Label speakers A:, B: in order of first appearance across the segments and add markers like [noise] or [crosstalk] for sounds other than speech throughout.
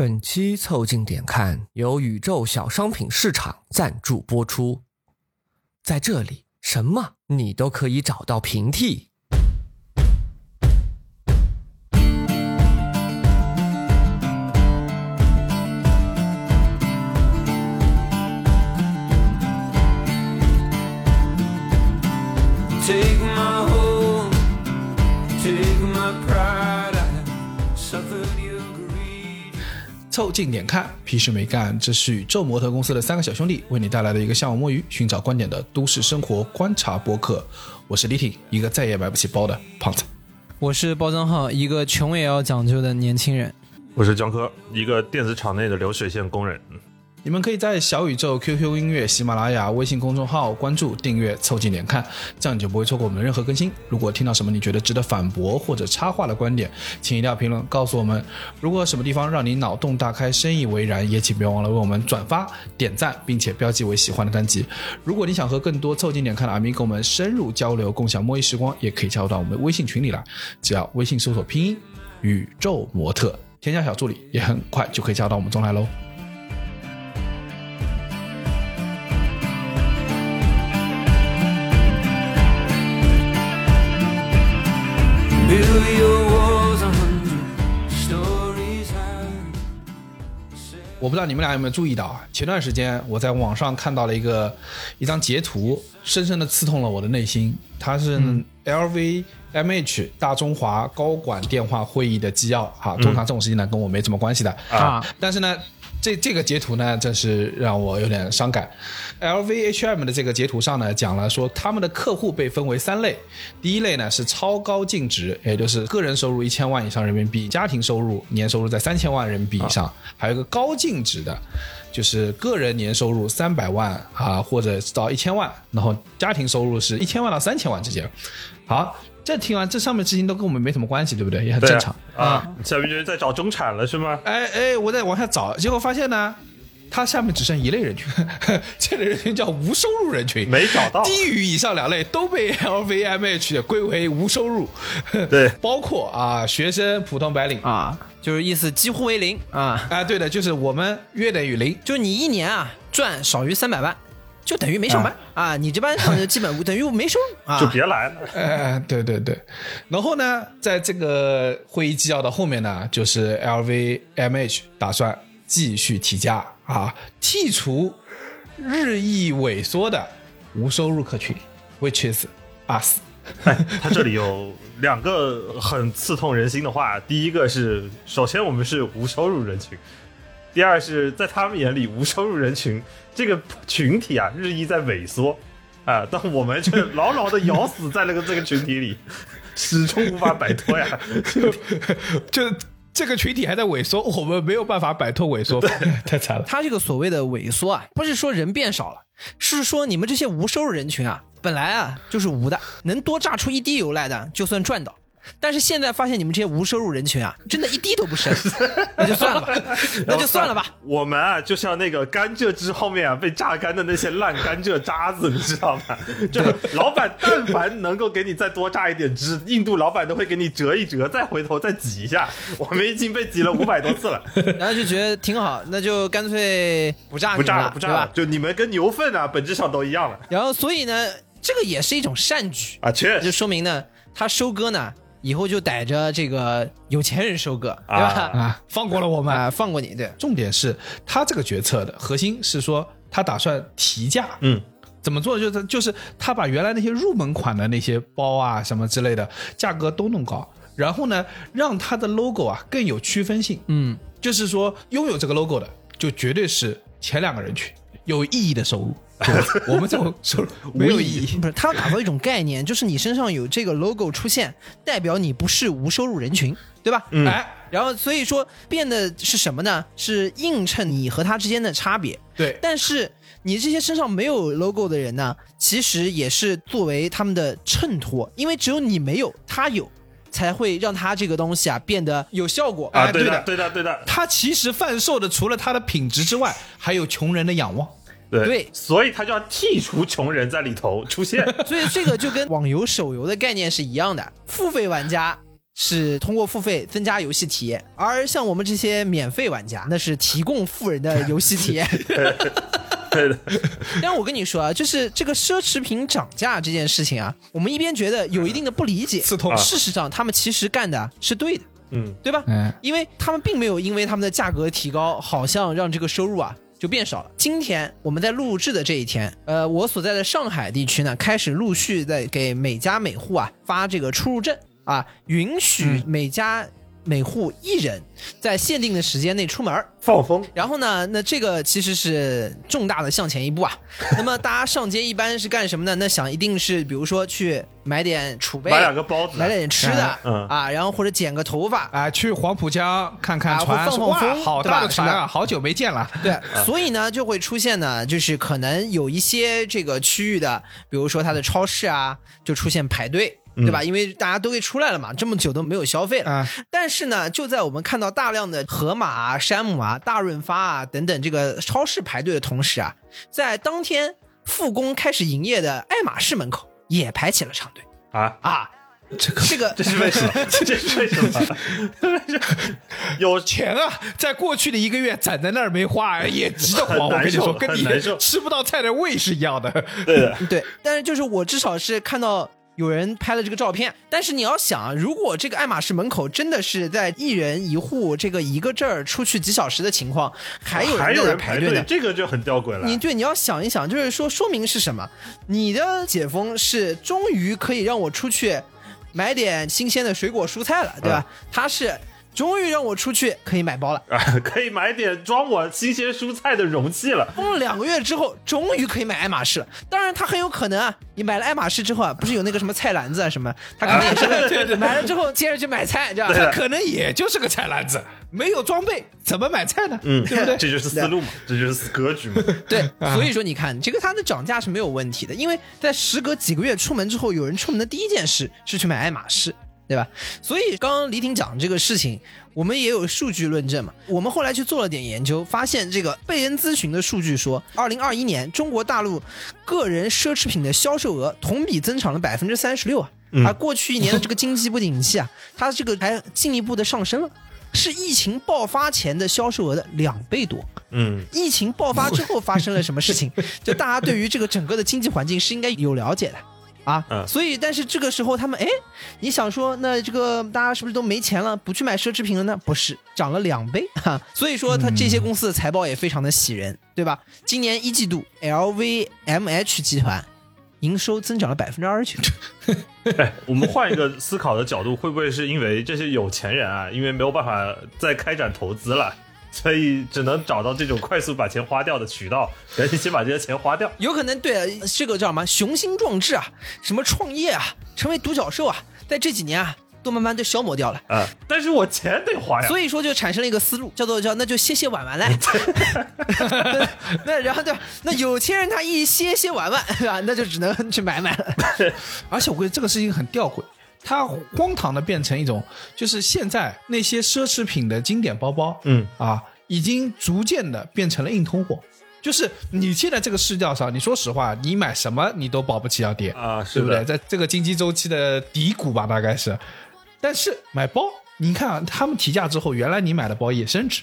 A: 本期凑近点看由宇宙小商品市场赞助播出，在这里什么你都可以找到平替。
B: 凑近点看，屁事没干。这是宇宙模特公司的三个小兄弟为你带来的一个向往摸鱼、寻找观点的都市生活观察播客。我是李挺，一个再也买不起包的胖子。
C: 我是包装号，一个穷也要讲究的年轻人。
D: 我是江科，一个电子厂内的流水线工人。
B: 你们可以在小宇宙、QQ 音乐、喜马拉雅、微信公众号关注、订阅、凑近点看，这样你就不会错过我们的任何更新。如果听到什么你觉得值得反驳或者插话的观点，请一定要评论告诉我们。如果什么地方让你脑洞大开、深以为然，也请别忘了为我们转发、点赞，并且标记为喜欢的单集。如果你想和更多凑近点看的阿咪跟我们深入交流、共享摸鱼时光，也可以加入到我们的微信群里来。只要微信搜索拼音“宇宙模特”，添加小助理，也很快就可以加入到我们中来喽。我不知道你们俩有没有注意到啊？前段时间我在网上看到了一个一张截图，深深的刺痛了我的内心。它是 LVMH 大中华高管电话会议的纪要哈。通常这种事情呢，跟我没什么关系的
C: 啊。
B: 但是呢，这这个截图呢，真是让我有点伤感。LVHM 的这个截图上呢，讲了说他们的客户被分为三类，第一类呢是超高净值，也就是个人收入一千万以上人民币，家庭收入年收入在三千万人民币以上，还有一个高净值的，就是个人年收入三百万啊或者到一千万，然后家庭收入是一千万到三千万之间。好，这听完这上面事情都跟我们没什么关系，对不对？也很正常。
D: 啊，下面就是在找中产了是吗？
B: 哎哎，我在往下找，结果发现呢，它下面只剩一类人群，[laughs] 这类人群叫无收入人群，
D: 没找到。
B: 低于以上两类都被 [laughs] LVMH 归为无收入，
D: 对。[laughs]
B: 包括啊学生、普通白领。啊，
C: 啊，就是意思几乎为零啊，
B: 啊对的，就是我们约等于零，
C: 就是你一年啊赚少于三百万，就等于没上班啊，你这班上就基本 [laughs] 等于没收入啊，
D: 就别来了。
B: 哎，对对对，然后呢，在这个会议纪要的后面呢，就是 LVMH 打算继续提价啊，剔除日益萎缩的无收入客群，which is us。
D: 他这里有两个很刺痛人心的话，第一个是，首先我们是无收入人群，第二是在他们眼里，无收入人群这个群体啊，日益在萎缩啊，[laughs] 但我们却牢牢的咬死在那个这个群体里，[laughs] 始终无法摆脱呀。[laughs]
B: 就这个群体还在萎缩，我们没有办法摆脱萎缩，太惨了。
C: 他这个所谓的萎缩啊，不是说人变少了，是说你们这些无收入人群啊，本来啊就是无的，能多榨出一滴油来的就算赚到。但是现在发现你们这些无收入人群啊，[laughs] 真的一滴都不剩，那就算了吧，[laughs] 那就算了吧。
D: 我们啊，就像那个甘蔗汁后面啊被榨干的那些烂甘蔗渣子，你知道吗？就老板但凡能够给你再多榨一点汁，印度老板都会给你折一折，再回头再挤一下。我们已经被挤了五百多次了，[laughs]
C: 然后就觉得挺好，那就干脆不榨了，
D: 不榨了，不榨了，？就你们跟牛粪啊，本质上都一样了
C: 然后所以呢，这个也是一种善举，
D: 啊，确实就
C: 说明呢，他收割呢以后就逮着这个有钱人收割，对吧？
B: 啊，放过了我们。
C: 啊，放过你，对。
B: 重点是他这个决策的核心是说，他打算提价，
D: 嗯，
B: 怎么做？就是就是他把原来那些入门款的那些包啊什么之类的价格都弄高，然后呢，让他的 logo 啊更有区分性。
C: 嗯，
B: 就是说拥有这个 logo 的，就绝对是前两个人群有意义的收入。就 [laughs] 我们这种收入没有意义。
C: 不是，他要打造一种概念，就是你身上有这个 logo 出现，代表你不是无收入人群，对吧？
D: 嗯
B: 哎，
C: 然后所以说变的是什么呢？是映衬你和他之间的差别。
B: 对，
C: 但是你这些身上没有 logo 的人呢，其实也是作为他们的衬托，因为只有你没有，他有，才会让他这个东西啊变得有效果
D: 啊，对的，
B: 哎对的
D: 对的，对的，
B: 它其实贩售的除了他的品质之外，还有穷人的仰望。
D: 对
C: 对
D: 所以他就要剔除穷人在里头出现。[laughs]
C: 所以这个就跟网游、手游的概念是一样的，付费玩家是通过付费增加游戏体验，而像我们这些免费玩家，那是提供富人的游戏体验。[laughs]
D: 对的，
C: 但我跟你说啊，就是这个奢侈品涨价这件事情啊，我们一边觉得有一定的不理解，
B: 刺痛
C: 事实上他们其实干的是对的，
D: 嗯，
C: 对吧？
B: 嗯，
C: 因为他们并没有因为他们的价格提高，好像让这个收入啊就变少了。今天我们在录制的这一天，呃，我所在的上海地区呢，开始陆续在给每家每户啊发这个出入证啊，允许每家每户一人在限定的时间内出门。
D: 放风，
C: 然后呢，那这个其实是重大的向前一步啊。[laughs] 那么大家上街一般是干什么呢？那想一定是比如说去买点储备，
D: 买两个包子，
C: 买点吃的，
D: 嗯
C: 啊，然后或者剪个头发，
B: 啊，去黄浦江看看
C: 啊
B: 船，
C: 会放放，风
B: 好大的船啊，好久没见了。
C: 对，所以呢就会出现呢，就是可能有一些这个区域的，比如说它的超市啊，就出现排队。对吧？因为大家都给出来了嘛，这么久都没有消费了。
B: 啊
C: 但是呢，就在我们看到大量的盒马啊、山姆啊、大润发啊等等这个超市排队的同时啊，在当天复工开始营业的爱马仕门口也排起了长队
D: 啊，
C: 啊。
B: 这个
C: 这个
D: 这是为什么？这是为什么？[laughs] 有
B: 钱啊，在过去的一个月攒在那儿没花，也急得慌。我跟你说，跟你吃不到菜的胃是一样的。
D: 对的，[laughs]
C: 对，但是就是我至少是看到有人拍了这个照片，但是你要想啊，如果这个爱马仕门口真的是在一人一户这个一个证儿出去几小时的情况，还有人在
D: 排
C: 排队呢。
D: 这个就很吊诡了。
C: 你对你要想一想，就是说说明是什么？你的解封是终于可以让我出去买点新鲜的水果蔬菜了，对吧？它是终于让我出去可以买包了。
D: 啊，可以买点装我新鲜蔬菜的容器了。
C: 封了两个月之后，终于可以买爱马仕了。当然，他很有可能啊，你买了爱马仕之后啊，不是有那个什么菜篮子啊什么，他可能也是 [laughs] 买了之后接着去买菜，这样。
B: 他可能也就是个菜篮子，没有装备，怎么买菜呢？
D: 嗯，
B: 对不对？[laughs]
D: 这就是思路嘛，这就是格局嘛。
C: 对，[laughs] 所以说你看，这个它的涨价是没有问题的，因为在时隔几个月出门之后，有人出门的第一件事是去买爱马仕，对吧？所以刚刚李挺讲这个事情，我们也有数据论证嘛。我们后来去做了点研究，发现这个贝恩咨询的数据说，二零二一年中国大陆个人奢侈品的销售额同比增长了百分之三十六啊，而过去一年的这个经济不景气啊，[laughs] 它这个还进一步的上升了。是疫情爆发前的销售额的两倍多，
D: 嗯，
C: 疫情爆发之后发生了什么事情？[laughs] 就大家对于这个整个的经济环境是应该有了解的啊。
D: 嗯
C: 所以，但是这个时候他们哎，你想说那这个大家是不是都没钱了，不去买奢侈品了呢？不是，涨了两倍 [laughs] 哈。所以说，它这些公司的财报也非常的喜人，对吧？今年一季度，LVMH 集团营收增长了百分之二十九。[laughs]
D: 哎，我们换一个思考的角度，会不会是因为这些有钱人啊，因为没有办法再开展投资了，所以只能找到这种快速把钱花掉的渠道，赶紧先把这些钱花掉。
C: 有可能对啊这个叫什么雄心壮志啊，什么创业啊，成为独角兽啊，在这几年啊，都慢慢都消磨掉了。
D: 啊，但是我钱得花呀。
C: 所以说就产生了一个思路，叫做叫那就歇歇玩玩嘞。[laughs] 那然后对吧？那有钱人他一歇歇玩玩，对吧？那就只能去买买了。[laughs]
B: 而且我觉得这个事情很吊诡，它荒唐的变成一种，就是现在那些奢侈品的经典包包，
D: 嗯
B: 啊，已经逐渐的变成了硬通货。就是你现在这个市调上，你说实话，你买什么你都保不齐要跌
D: 啊是
B: 对不对？在这个经济周期的低谷吧，大概是。但是买包，你看啊，他们提价之后，原来你买的包也升值，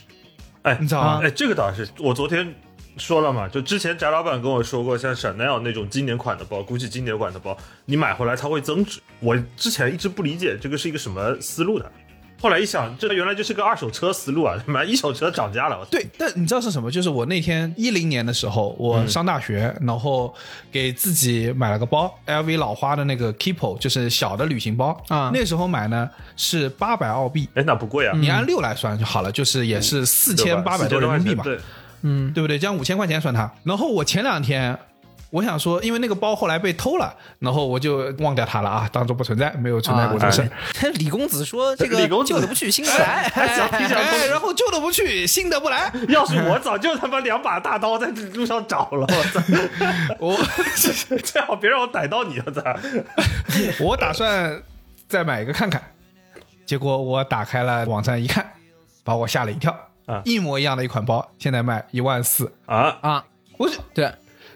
D: 哎，
B: 你知道吗
D: 哎，这个倒是，我昨天说了嘛，就之前翟老板跟我说过，像 Chanel 那种经典款的包，GUCCI 经典款的包，你买回来它会增值。我之前一直不理解这个是一个什么思路的，后来一想，这原来就是个二手车思路啊，[laughs] 买一手车涨价了，
B: 对，但你知道是什么？就是我那天一零年的时候，我上大学，然后给自己买了个包，LV 老花的那个 Keepo，就是小的旅行包。
C: 啊。
B: 那时候买呢是八百澳币，
D: 哎，那不贵啊，
B: 你按六来算就好了，就是也是四千八百多人民币嘛，
D: 对，
B: 对不对？这样五千块钱算他。然后我前两天。我想说，因为那个包后来被偷了，然后我就忘掉它了啊，当做不存在，没有存在过这个事儿。[laughs]
C: 李公子说 [laughs] 这个
D: 李公子
C: 旧的不去，新的不来。
B: 然后旧的不去，新的不来。
D: 要是我早就他妈两把大刀在路上找了，我操！[laughs]
B: 我
D: 最好别让我逮到你，我操！
B: 我打算再买一个看看，结果我打开了网站一看，把我吓了一跳
D: 啊。
B: 一模一样的一款包，现在卖一万四，
D: 啊，
C: 啊，
B: 我是
C: 对，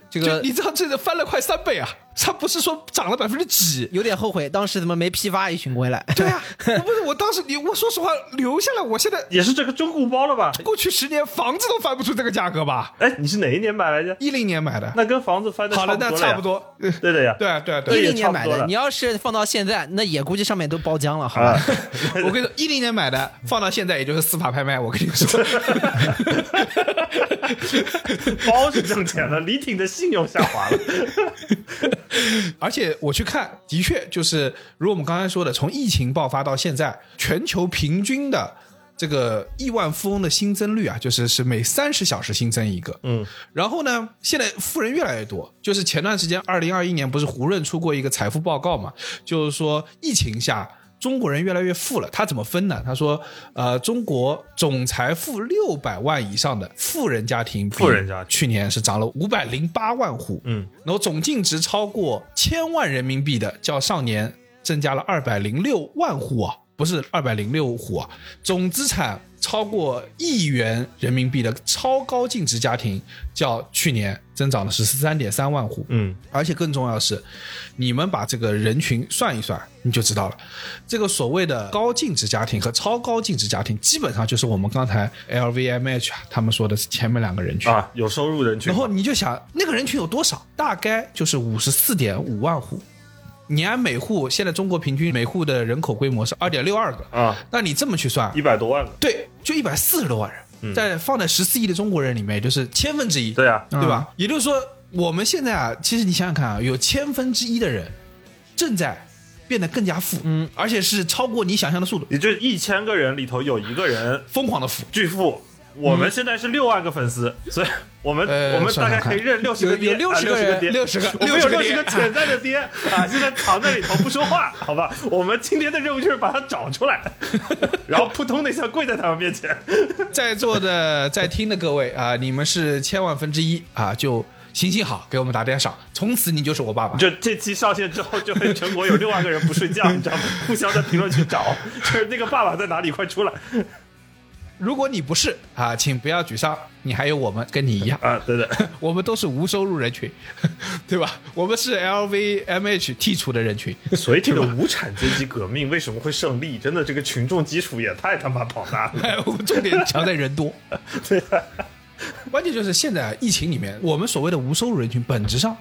C: 这个
B: 你知道这个翻了快三倍啊！它不是说涨了百分之几。
C: 有点后悔当时怎么没批发一群回来。
B: 对啊，[laughs] 我不是我当时你我说实话留下来，我现在
D: 也是这个中古包了吧？
B: 过去十年房子都翻不出这个价格吧？
D: 哎，你是哪一年买来着？
B: 一零年买的，
D: 那跟房子翻的
B: 好了，那差不
D: 多对的呀。
B: 对啊，对啊，
C: 一
B: 对啊。
D: 也
C: 零年买的，你要是放到现在，那也估计上面都包浆了，好
D: 啊
C: 吧？，[laughs]
B: 我跟你说，一零年买的，放到现在也就是司法拍卖。我跟你说，[laughs]
D: 包是挣钱了，李挺的信用下滑了。[laughs]
B: 而且我去看，的确就是如我们刚才说的，从疫情爆发到现在，全球平均的这个亿万富翁的新增率啊，就是是每三十小时新增一个。
D: 嗯，
B: 然后呢，现在富人越来越多，就是前段时间二零二一年不是胡润出过一个财富报告嘛，就是说疫情下。中国人越来越富了，他怎么分呢？他说，呃，中国总财富六百万以上的富人家庭，
D: 富人家
B: 去年是涨了五百零八万户，
D: 嗯，
B: 然后总净值超过千万人民币的，较上年增加了二百零六万户啊，不是二百零六户啊，总资产超过亿元人民币的超高净值家庭，较去年增长了十三点三万户，
D: 嗯，
B: 而且更重要的是，你们把这个人群算一算，你就知道了。这个所谓的高净值家庭和超高净值家庭，基本上就是我们刚才 LVMH 啊他们说的前面两个人群。
D: 啊，有收入人群
B: 然。后你就想，那个人群有多少？大概就是五十四点五万户。你按每户，现在中国平均每户的人口规模是二点六二个
D: 啊，
B: 那你这么去算
D: 一，百多万个。
B: 对，就一百四十多万人，在放在十四亿的中国人里面，也就是千分之一。
D: 对啊，
B: 对吧？也就是说，我们现在啊，其实你想想看啊，有千分之一的人正在变得更加富，嗯，而且是超过你想象的速度，
D: 也就是一千个人里头有一个人
B: 疯狂的富。
D: 巨富。我们现在是六万个粉丝，所以我们
B: 呃
D: 我们大概可以认六十个爹，
C: 有有
D: 啊
C: 60个人
D: 爹
B: ，60个
D: 我们有
B: 60个爹
D: 六十个潜在的爹啊，现在藏在里头不说话，好吧？我们今天的任务就是把他找出来，[laughs] 然后扑通的一下跪在他们面前。[laughs]
B: 在座的在听的各位啊，你们是千万分之一啊，就行行好，给我们打点赏，从此你就是我爸爸。
D: 就这期上线之后，就会全国有六万个人不睡觉，你知道吗？互相在评论区找，就是那个爸爸在哪里，快出来
B: 如果你不是啊，请不要沮丧，你还有我们跟你一样，
D: 啊！对的，[laughs]
B: 我们都是无收入人群，[laughs] 对吧？我们是 LVMH 剔除的人群。
D: 所以这个无产阶级革命为什么会胜利？真的，这个群众基础也太他妈庞大了。[laughs]
B: 哎，我们重点强在人多。
D: 对啊，
B: 关键就是现在疫情里面，我们所谓的无收入人群，本质上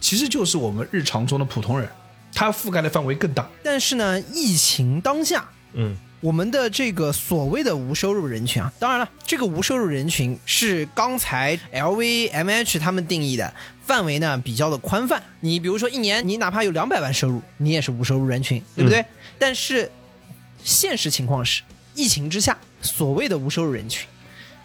B: 其实就是我们日常中的普通人，它覆盖的范围更大。
C: 但是呢，疫情当下，
D: 嗯，
C: 我们的这个所谓的无收入人群啊，当然了，这个无收入人群是刚才 LVMH 他们定义的范围呢比较的宽泛。你比如说一年你哪怕有两百万收入，你也是无收入人群，对不对？但是现实情况是，疫情之下，所谓的无收入人群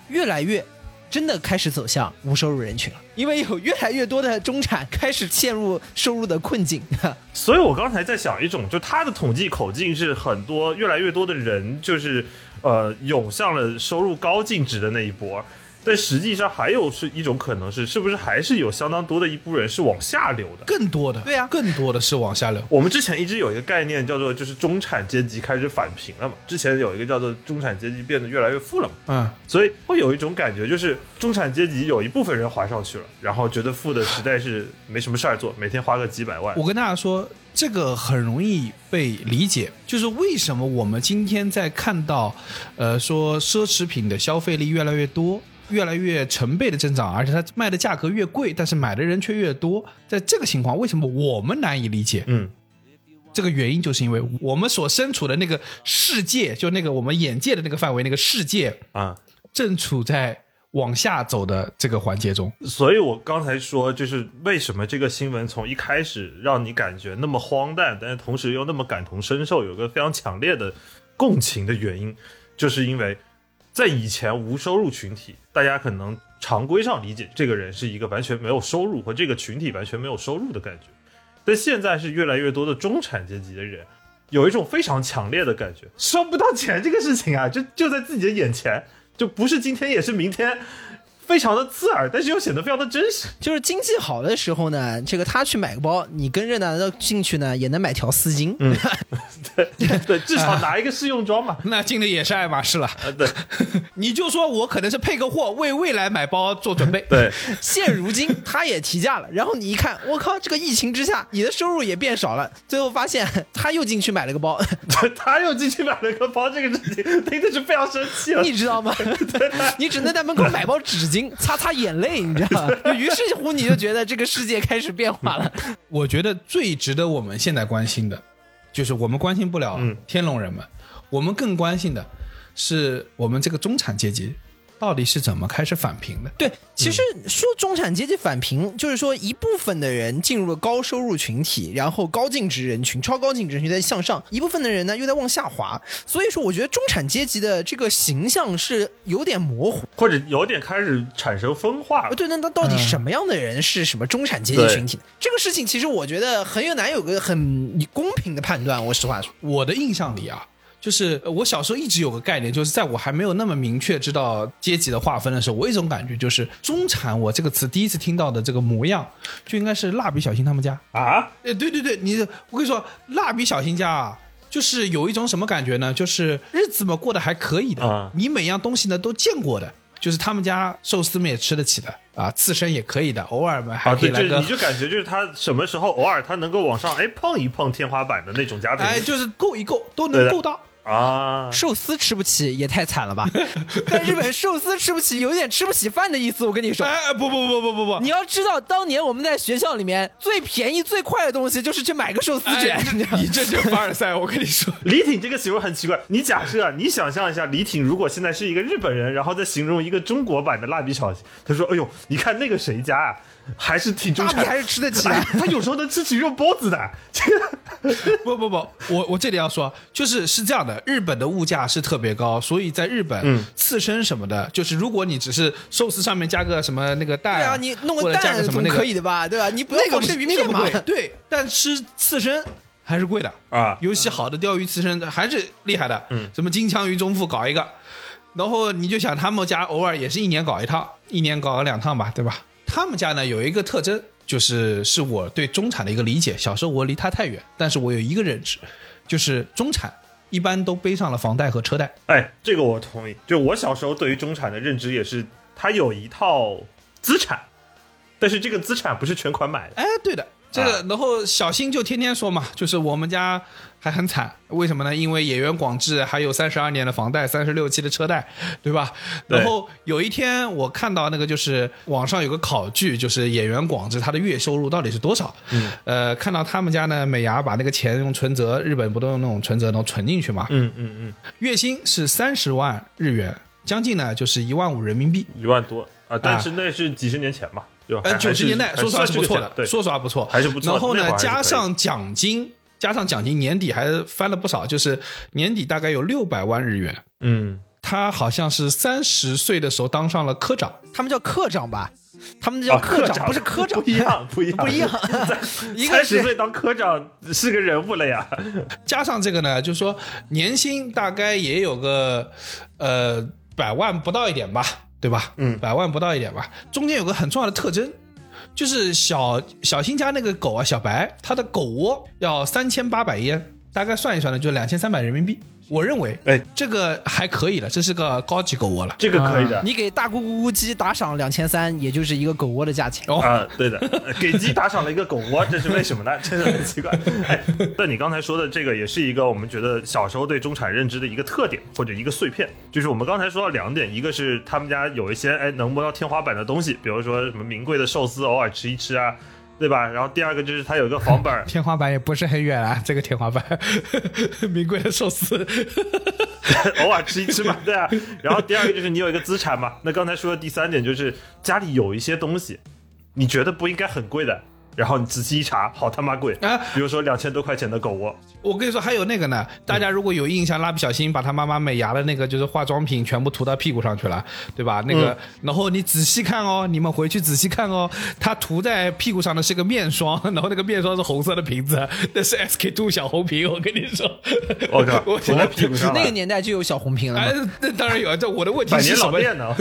C: 越来越。真的开始走向无收入人群了，因为有越来越多的中产开始陷入收入的困境。[laughs]
D: 所以我刚才在想一种，就他的统计口径是很多越来越多的人就是呃涌向了收入高净值的那一波，但实际上还有是一种可能是，是不是还是有相当多的一部分人是往下流的？
B: 更多的，
C: 对啊
B: 更多的是往下流。
D: 我们之前一直有一个概念叫做就是中产阶级开始返贫了嘛，之前有一个叫做中产阶级变得越来越富了嘛，
B: 嗯，
D: 所以会有一种感觉，就是中产阶级有一部分人滑上去了，然后觉得富的实在是没什么事儿做，每天花个几百万。
B: 我跟大家说，这个很容易被理解，就是为什么我们今天在看到，呃，说奢侈品的消费力越来越多。越来越成倍的增长，而且它卖的价格越贵，但是买的人却越多。在这个情况，为什么我们难以理解？
D: 嗯，
B: 这个原因就是因为我们所身处的那个世界，就那个我们眼界的那个范围，那个世界
D: 啊，
B: 正处在往下走的这个环节中。
D: 所以我刚才说，就是为什么这个新闻从一开始让你感觉那么荒诞，但是同时又那么感同身受，有个非常强烈的共情的原因，就是因为在以前无收入群体，大家可能常规上理解这个人是一个完全没有收入和这个群体完全没有收入的感觉，但现在是越来越多的中产阶级的人。有一种非常强烈的感觉，收不到钱这个事情啊，就就在自己的眼前，就不是今天也是明天，非常的刺耳，但是又显得非常的真实。
C: 就是经济好的时候呢，这个他去买个包，你跟着呢进去呢也能买条丝巾。嗯，[laughs]
D: 对，至少拿一个试用装嘛。[laughs]
B: 那进的也是爱马仕了。
D: 啊，对 [laughs]
B: 你就说我可能是配个货，为未来买包做准备。
D: 对，
C: 现如今他也提价了，然后你一看，我靠，这个疫情之下，你的收入也变少了，最后发现他又进去买了个包，
D: 他又进去买了个包，这个事情听的是非常生气了。
C: 你知道吗？你只能在门口买包纸巾擦擦眼泪，你知道吗？就于是乎你就觉得这个世界开始变化了。[laughs]
B: 我觉得最值得我们现在关心的，就是我们关心不了
D: 嗯
B: 天龙人们，我们更关心的是我们这个中产阶级到底是怎么开始返贫的。
C: 对，其实说中产阶级返贫，就是说一部分的人进入了高收入群体，然后高净值人群、超高净值人群在向上，一部分的人呢又在往下滑。所以说，我觉得中产阶级的这个形象是有点模糊。
D: 或者有点开始产生分化了。
C: 呃对，那那到底什么样的人是什么中产阶级群体？这个事情其实我觉得很有难有个很公平的判断。我实话说，
B: 我的印象里啊，就是呃我小时候一直有个概念，就是在我还没有那么明确知道阶级的划分的时候，我有一种感觉就是“中产”我这个词第一次听到的这个模样，就应该是蜡笔小新他们家。
D: 啊，
B: 呃，对对对，你我跟你说，蜡笔小新家啊，就是有一种什么感觉呢？就是日子嘛过得还可以的，
D: 啊
B: 你每样东西呢都见过的，就是他们家寿司们也吃得起的啊，刺身也可以的，偶尔嘛还可以来个，
D: 你就感觉就是他什么时候偶尔他能够往上哎碰一碰天花板的那种家庭
B: 哎，就是够一够都能够到。
D: 啊，
C: 寿司吃不起也太惨了吧？[laughs] 在日本，寿司吃不起有点吃不起饭的意思。我跟你说，
B: 哎，不不不不不不，
C: 你要知道，当年我们在学校里面最便宜最快的东西就是去买个寿司卷。
B: 哎
C: 你
B: 这就凡尔赛，我跟你说。[laughs]
D: 李挺这个形容很奇怪。你假设啊，你想象一下，李挺如果现在是一个日本人，然后再形容一个中国版的蜡笔小新，他说：“哎呦，你看那个谁家啊，还是挺中产，
C: 蜡笔还是吃得起的
D: 哎他有时候能吃起肉包子的。这 [laughs] 个
B: 不不不，我我这里要说，就是是这样的，日本的物价是特别高，所以在日本，
D: 嗯
B: 刺身什么的，就是如果你只是寿司上面加个什么那个蛋，
C: 对啊，你弄个蛋
B: 什么那个
C: 可以的吧？对吧？你不要
B: 那个
C: 光吃鱼片嘛。[laughs]
B: 对，但吃刺身还是贵的
D: 啊
B: 尤其好的钓鱼刺身还是厉害的，嗯，什么金枪鱼中腹搞一个，然后你就想他们家偶尔也是一年搞一趟，一年搞个两趟吧，对吧？他们家呢有一个特征，就是是我对中产的一个理解。小时候我离他太远，但是我有一个认知，就是中产一般都背上了房贷和车贷。
D: 哎，这个我同意。就我小时候对于中产的认知也是，他有一套资产，但是这个资产不是全款买的。
B: 哎，对的，这个，然后小新就天天说嘛，就是我们家还很惨，为什么呢？因为演员广志还有三十二年的房贷，三十六期的车贷，对吧？然后有一天我看到那个就是网上有个考据，就是演员广志他的月收入到底是多少？嗯，呃，看到他们家呢，美牙把那个钱用存折，日本不都用那种存折，然后存进去嘛？
D: 嗯嗯嗯，
B: 月薪是三十万日元，将近呢就是一万五人民币。
D: 一万多啊，但是那是几十年前嘛，对吧？
B: 呃，
D: 还
B: 九十年代说实话是不错的，
D: 对，
B: 说实话不错，
D: 还是不错
B: 然后呢加上奖金，加上奖金，年底还翻了不少，就是年底大概有六百万日元。
D: 嗯，
B: 他好像是三十岁的时候当上了科长，
C: 他们叫科长吧？他们叫
D: 啊，
C: 科
D: 长
C: 不是科长，
D: 不一样，不一样，[laughs]
C: 不一样。[laughs]
D: 三十岁当科长是个人物了呀。
B: 加上这个呢，就是说年薪大概也有个呃百万不到一点吧，对吧？
D: 嗯
B: 百万不到一点吧。中间有个很重要的特征，就是小小新家那个狗啊，小白，它的狗窝要三千八百烟，大概算一算呢，就两千三百人民币。我认为，
D: 哎，
B: 这个还可以了，这是个高级狗窝了。
D: 这个可以的。
C: 你给大咕咕咕鸡打赏两千三，也就是一个狗窝的价钱。
B: 哦，
D: 啊，对的，呃 [laughs] 给鸡打赏了一个狗窝，这是为什么呢？[laughs] 真的很奇怪。哎，但你刚才说的这个也是一个我们觉得小时候对中产认知的一个特点或者一个碎片，就是我们刚才说到两点，一个是他们家有一些哎能摸到天花板的东西，比如说什么名贵的寿司，偶尔吃一吃啊，对吧？然后第二个就是它有一个房本儿 [laughs]
B: 天花板也不是很远啊，这个天花板，[laughs] 名贵的寿司。[laughs]
D: 偶尔吃一吃嘛，对啊。然后第二个就是你有一个资产嘛。那刚才说的第三点就是家里有一些东西，你觉得不应该很贵的，然后你仔细一查，好他妈贵
B: 啊
D: 比如说两千多块钱的狗窝，
B: 我跟你说，还有那个呢，大家如果有印象，蜡笔小新把他妈妈美牙的那个就是化妆品全部涂到屁股上去了，对吧？那个，然后你仔细看哦，你们回去仔细看哦，他涂在屁股上的是个面霜，[laughs] 然后那个面霜是红色的瓶子，那是 SK two 小红瓶，我跟你说，[laughs] [laughs]
D: 我靠，
B: 我
D: 涂在屁股上
C: 那个年代就有小红瓶了
B: 哎。，那当然有，这我的问题是什么？
D: 老店呢？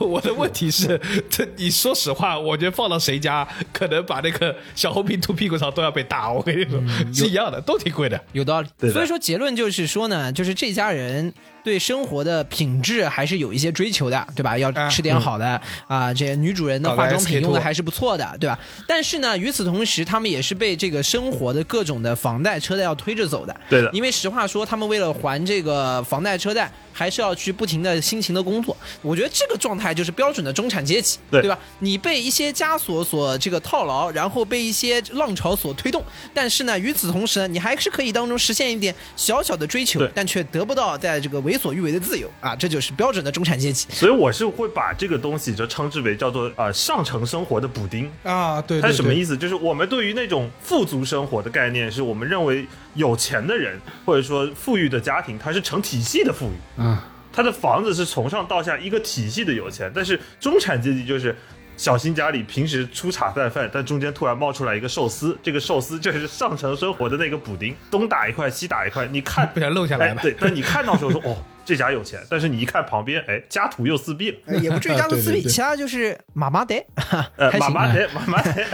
B: 我的问题是，这你说实话，我觉得放到谁家，可能把那个小红瓶吐屁股上都要被打。我跟你说，是一样的，都挺贵的。
C: 有道理，所以说结论就是说呢，就是这家人对生活的品质还是有一些追求的，对吧？要
B: 啊
C: 吃点好的啊，这女主人的化妆品用的还是不错的，对吧？但是呢，与此同时，他们也是被这个生活的各种的房贷、车贷要推着走的。
D: 对的
C: 因为实话说，他们为了还这个房贷、车贷，还是要去不停的辛勤的工作。我觉得这个状态就是标准的中产阶级，
D: 对
C: 吧？你被一些枷锁所这个套牢，然后被一些浪潮所推动，但是呢，与此同时呢，你还是可以当中实现一点小小的追求，但却得不到在这个为所欲为的自由啊，这就是标准的中产阶级。
D: 所以我是会把这个东西就称之为叫做呃上层生活的补丁。
B: 啊，对
D: 它是什么？意思？就是我们对于那种富足生活的概念，是我们认为有钱的人或者说富裕的家庭，它是成体系的富裕。
B: 嗯，
D: 他的房子是从上到下一个体系的有钱，但是中产阶级就是小新家里平时粗茶淡饭，但中间突然冒出来一个寿司，这个寿司就是上层生活的那个补丁，东打一块西打一块，你看 [laughs]
B: 不小心漏下来吧
D: 哎对，[laughs] 但你看到时候说哦这家有钱，但是你一看旁边，哎家徒又四壁了，
C: 呃也不至于家徒四壁，
B: 对对对。
C: 其他就是妈妈得，[laughs]
D: 呃妈妈得妈妈得，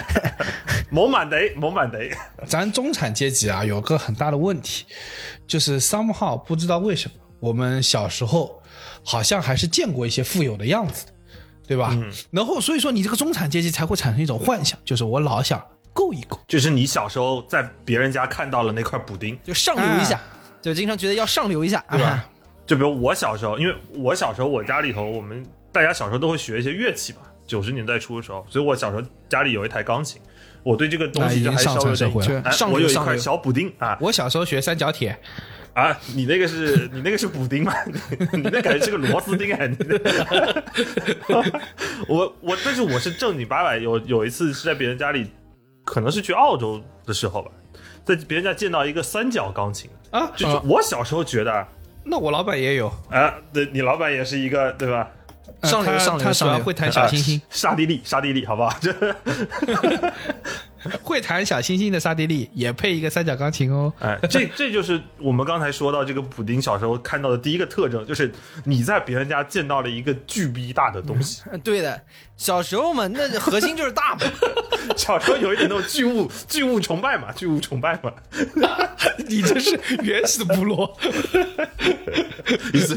D: 某满得某满得，
B: 咱中产阶级啊，有个很大的问题，就是 somehow 不知道为什么，我们小时候好像还是见过一些富有的样子的，对吧？嗯然后所以说你这个中产阶级才会产生一种幻想，就是我老想够一够。
D: 就是你小时候在别人家看到了那块补丁，
C: 就上流一下，就经常觉得要上流一下，
D: 对吧？
C: 啊
D: 就比如我小时候，因为我小时候我家里头，我们大家小时候都会学一些乐器嘛。九十年代初的时候，所以我小时候家里有一台钢琴，我对这个东西就还稍微有点
B: 那已经上层社会
D: 我有一块小补丁啊
B: 我小时候学三角铁，
D: 啊！你那个是你那个是补丁吗？[laughs] 你那感觉是个螺丝钉啊！你那 [laughs] 我我，但是我是正经八百有有一次是在别人家里，可能是去澳洲的时候吧，在别人家见到一个三角钢琴
B: 啊
D: 就是我小时候觉得
B: 那我老板也有，
D: 啊，对你老板也是一个对吧？
C: 上流
B: 呃他他主
C: 上流上流
B: 会弹小星星，[laughs]
D: 沙地利，沙地利，好不好？这 [laughs]
B: 会弹小星星的沙迪利也配一个三角钢琴哦。
D: 哎，这这就是我们刚才说到这个补丁小时候看到的第一个特征，就是你在别人家见到了一个巨逼大的东西。
C: 嗯 [laughs] 对的，小时候嘛，那核心就是大嘛。[laughs]
D: 小时候有一点那种巨物 [laughs] 巨物崇拜嘛，巨物崇拜嘛。[laughs]
B: 你这是原始部落，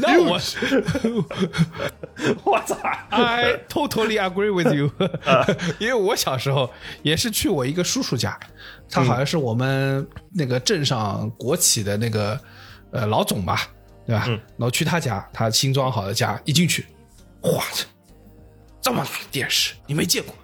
D: 那
B: 那我
D: 我操
B: ！I totally agree with you，因为我小时候也是去我一个叔叔家，他好像是我们那个镇上国企的那个呃老总吧，对吧？然后去他家，他新装好的家，一进去，哇，这这么大的电视你没见过，